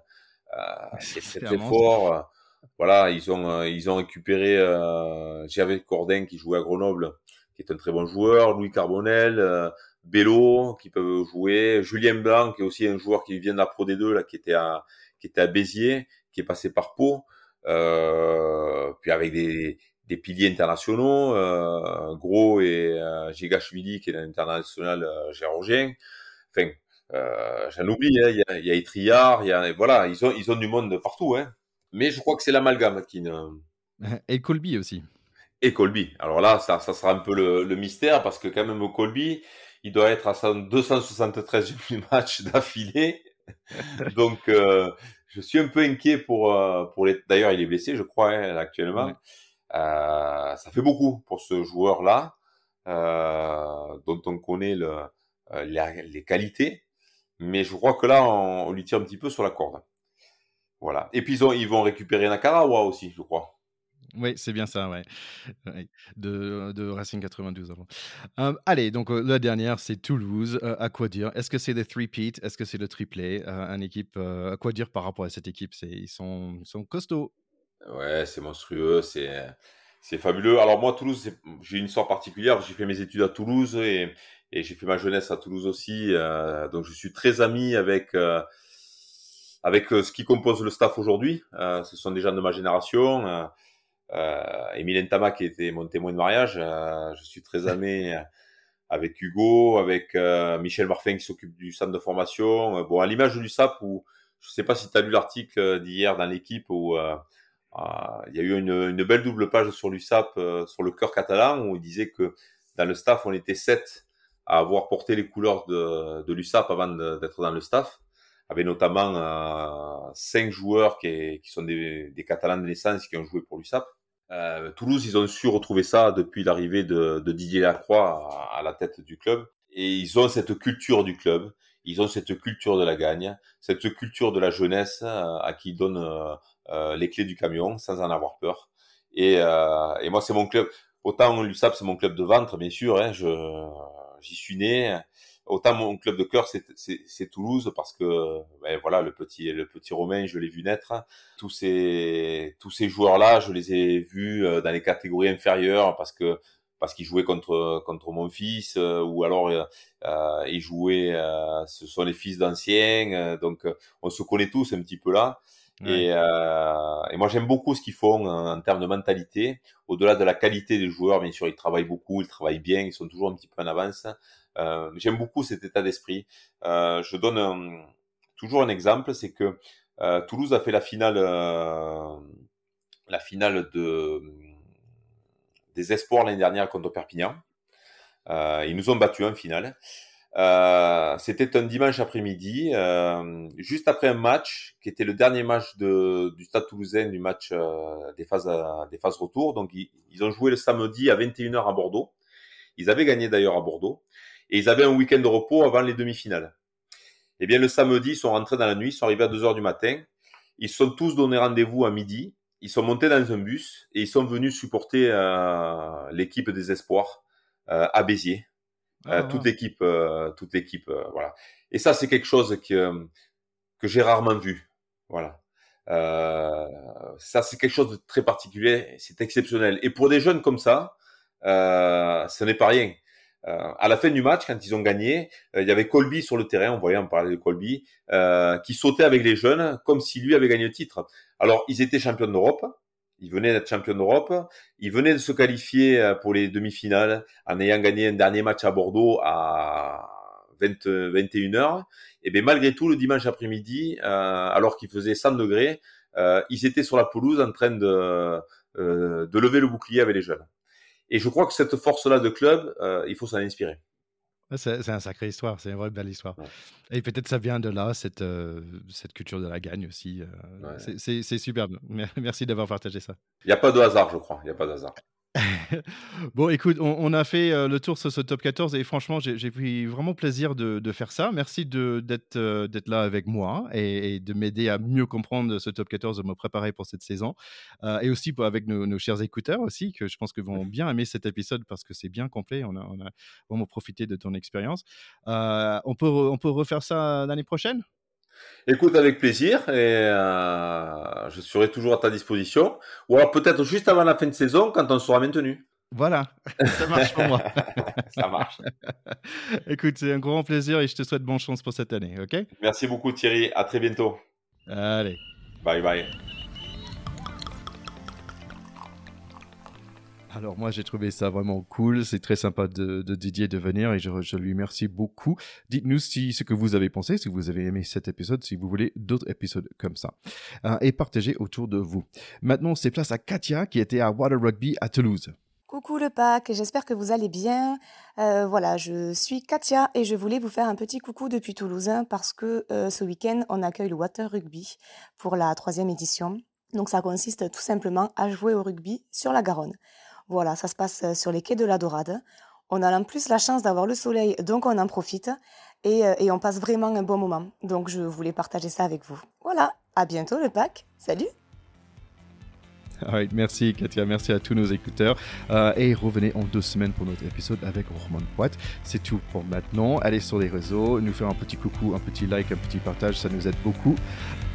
euh très très fort. Voilà, ils ont ils ont récupéré euh, Gervais Cordin qui jouait à Grenoble, qui est un très bon joueur, Louis Carbonel, Bello qui peuvent jouer, Julien Blanc qui est aussi un joueur qui vient de la Pro D2 là, qui était à qui était à Béziers, qui est passé par Pau, euh, puis avec des, des piliers internationaux, euh, Gros et euh, Gigashvili qui est l'international euh, géorgien. Enfin, euh, j'en oublie, hein, il y a, y a Etriard, il y a voilà, ils ont ils ont du monde partout, hein. Mais je crois que c'est l'amalgame qui ne. Et Colby aussi. Et Colby. Alors là, ça, ça sera un peu le, le mystère parce que quand même Colby, il doit être à son 273 match d'affilée. Donc, euh, je suis un peu inquiet pour, euh, pour les. D'ailleurs, il est blessé, je crois, hein, actuellement. Euh, ça fait beaucoup pour ce joueur-là, euh, dont on connaît le, les, les, qualités. Mais je crois que là, on, on, lui tire un petit peu sur la corde. Voilà. Et puis, ils, ont, ils vont récupérer Nakarawa aussi, je crois. Oui, c'est bien ça, ouais. De, de, Racing 92 avant. Allez, donc la dernière, c'est Toulouse. Euh, à quoi dire? Est-ce que c'est le three-peat Est-ce que c'est le triplé? Un équipe, à quoi dire par rapport à cette équipe? Ils sont, ils sont costauds. Ouais, c'est monstrueux, c'est c'est fabuleux. Alors moi, Toulouse, j'ai une histoire particulière. J'ai fait mes études à Toulouse et, j'ai fait ma jeunesse à Toulouse aussi. donc je suis très ami avec avec ce qui compose le staff aujourd'hui. ce sont des gens de ma génération Emile Ntama qui était mon témoin de mariage. Euh, je suis très ami avec Hugo, avec euh, Michel Marfin qui s'occupe du centre de formation. Euh, bon, à l'image du SAP où je sais pas si tu as lu l'article d'hier dans l'équipe où euh, il y a eu une, une, belle double page sur l'USAP, sur le cœur catalan, où il disait que dans le staff, on était sept à avoir porté les couleurs de, de l'USAP avant d'être dans le staff avait notamment euh, cinq joueurs qui, qui sont des, des, Catalans de naissance qui ont joué pour l'USAP. Euh, Toulouse, ils ont su retrouver ça depuis l'arrivée de, de, Didier Lacroix à, la tête du club. Et ils ont cette culture du club, ils ont cette culture de la gagne, cette culture de la jeunesse euh, à qui ils donnent euh, euh, les clés du camion sans en avoir peur. Et, et moi, c'est mon club. Autant l'USAP, c'est mon club de ventre, bien sûr. Hein, je j'y suis né autant mon club de cœur c'est Toulouse parce que ben voilà le petit le petit Romain je l'ai vu naître. Tous ces tous ces joueurs là je les ai vus euh, dans les catégories inférieures parce que parce qu'ils jouaient contre contre mon fils euh, ou alors euh, euh ils jouaient euh, ce sont les fils d'anciens donc on se connaît tous un petit peu là. Ouais. et, et moi j'aime beaucoup ce qu'ils font en, en, termes de mentalité. Au-delà de la qualité des joueurs bien sûr ils travaillent beaucoup ils travaillent bien ils sont toujours un petit peu en avance J'aime beaucoup cet état d'esprit. Euh, je donne toujours un exemple, c'est que euh, Toulouse a fait la finale, euh, la finale de des espoirs l'année dernière contre Perpignan. Euh, ils nous ont battus en finale. Euh, c'était un dimanche après-midi, euh, juste après un match qui était le dernier match de, du Stade Toulousain du match euh, des phases des phases retour. Donc ils, ils, ont joué le samedi à 21h à Bordeaux. Ils avaient gagné d'ailleurs à Bordeaux et ils avaient un week-end de repos avant les demi-finales. Eh bien, le samedi, ils sont rentrés dans la nuit, ils sont arrivés à 2 heures du matin. Ils sont tous donné rendez-vous à midi. Ils sont montés dans un bus et ils sont venus supporter euh, l'équipe des espoirs euh, à Béziers. Euh, ah, toute l'équipe, euh, toute l'équipe, euh, voilà. Et ça, c'est quelque chose que que j'ai rarement vu. Voilà. ça, c'est quelque chose de très particulier. C'est exceptionnel. Et pour des jeunes comme ça, ce n'est pas rien. Euh, à la fin du match, quand ils ont gagné, euh, il y avait Colby sur le terrain, on voyait, on parlait de Colby, euh, qui sautait avec les jeunes comme si lui avait gagné le titre. Alors, ils étaient champions d'Europe, ils venaient d'être champions d'Europe, ils venaient de se qualifier euh, pour les demi-finales en ayant gagné un dernier match à Bordeaux à 20, 21h. Et bien malgré tout, le dimanche après-midi, euh, alors qu'il faisait 100 degrés, ils étaient sur la pelouse en train de, de lever le bouclier avec les jeunes. Et je crois que cette force-là de club, euh, il faut s'en inspirer. C'est un sacré histoire, c'est une vraie belle histoire. Et peut-être ça vient de là, cette, cette culture de la gagne aussi. C'est superbe. Merci d'avoir partagé ça. Il n'y a pas de hasard, je crois. Il n'y a pas de hasard. bon, écoute, on, a fait euh, le tour sur ce top 14 et franchement, j'ai pris vraiment plaisir de, faire ça. Merci euh, d'être là avec moi et, de m'aider à mieux comprendre ce top 14, de me préparer pour cette saison. Euh, et aussi avec nos, chers écouteurs aussi, que je pense que vont bien aimer cet épisode parce que c'est bien complet. On a, on a, vraiment profité de ton expérience. on, peut, on peut refaire ça l'année prochaine? Écoute, avec plaisir, et euh, je serai toujours à ta disposition. Ou alors peut-être juste avant la fin de saison, quand on sera maintenu. Voilà, ça marche pour moi. ça marche. Écoute, c'est un grand plaisir et je te souhaite bonne chance pour cette année, ok? Merci beaucoup Thierry, à très bientôt. Allez. Bye bye. Alors moi j'ai trouvé ça vraiment cool, c'est très sympa de, Didier de venir et je, lui remercie beaucoup. Dites-nous si ce que vous avez pensé, si vous avez aimé cet épisode, si vous voulez d'autres épisodes comme ça. Euh, et partagez autour de vous. Maintenant c'est place à Katia qui était à Water Rugby à Toulouse. Coucou le pack, j'espère que vous allez bien. Euh, voilà, je suis Katia et je voulais vous faire un petit coucou depuis Toulouse hein, parce que euh, ce week-end on accueille le Water Rugby pour la troisième édition. Donc ça consiste tout simplement à jouer au rugby sur la Garonne. Voilà, ça se passe euh, sur les quais de la Dorade. On a en plus la chance d'avoir le soleil, donc on en profite et, euh, on passe vraiment un bon moment. Donc je voulais partager ça avec vous. Voilà, à bientôt le pack. Salut merci Katia, merci à tous nos écouteurs. Euh, et revenez en deux semaines pour notre épisode avec Roman Poit. C'est tout pour maintenant. Allez sur les réseaux, nous faire un petit coucou, un petit like, un petit partage, ça nous aide beaucoup.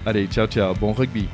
Allez, ciao ciao, bon rugby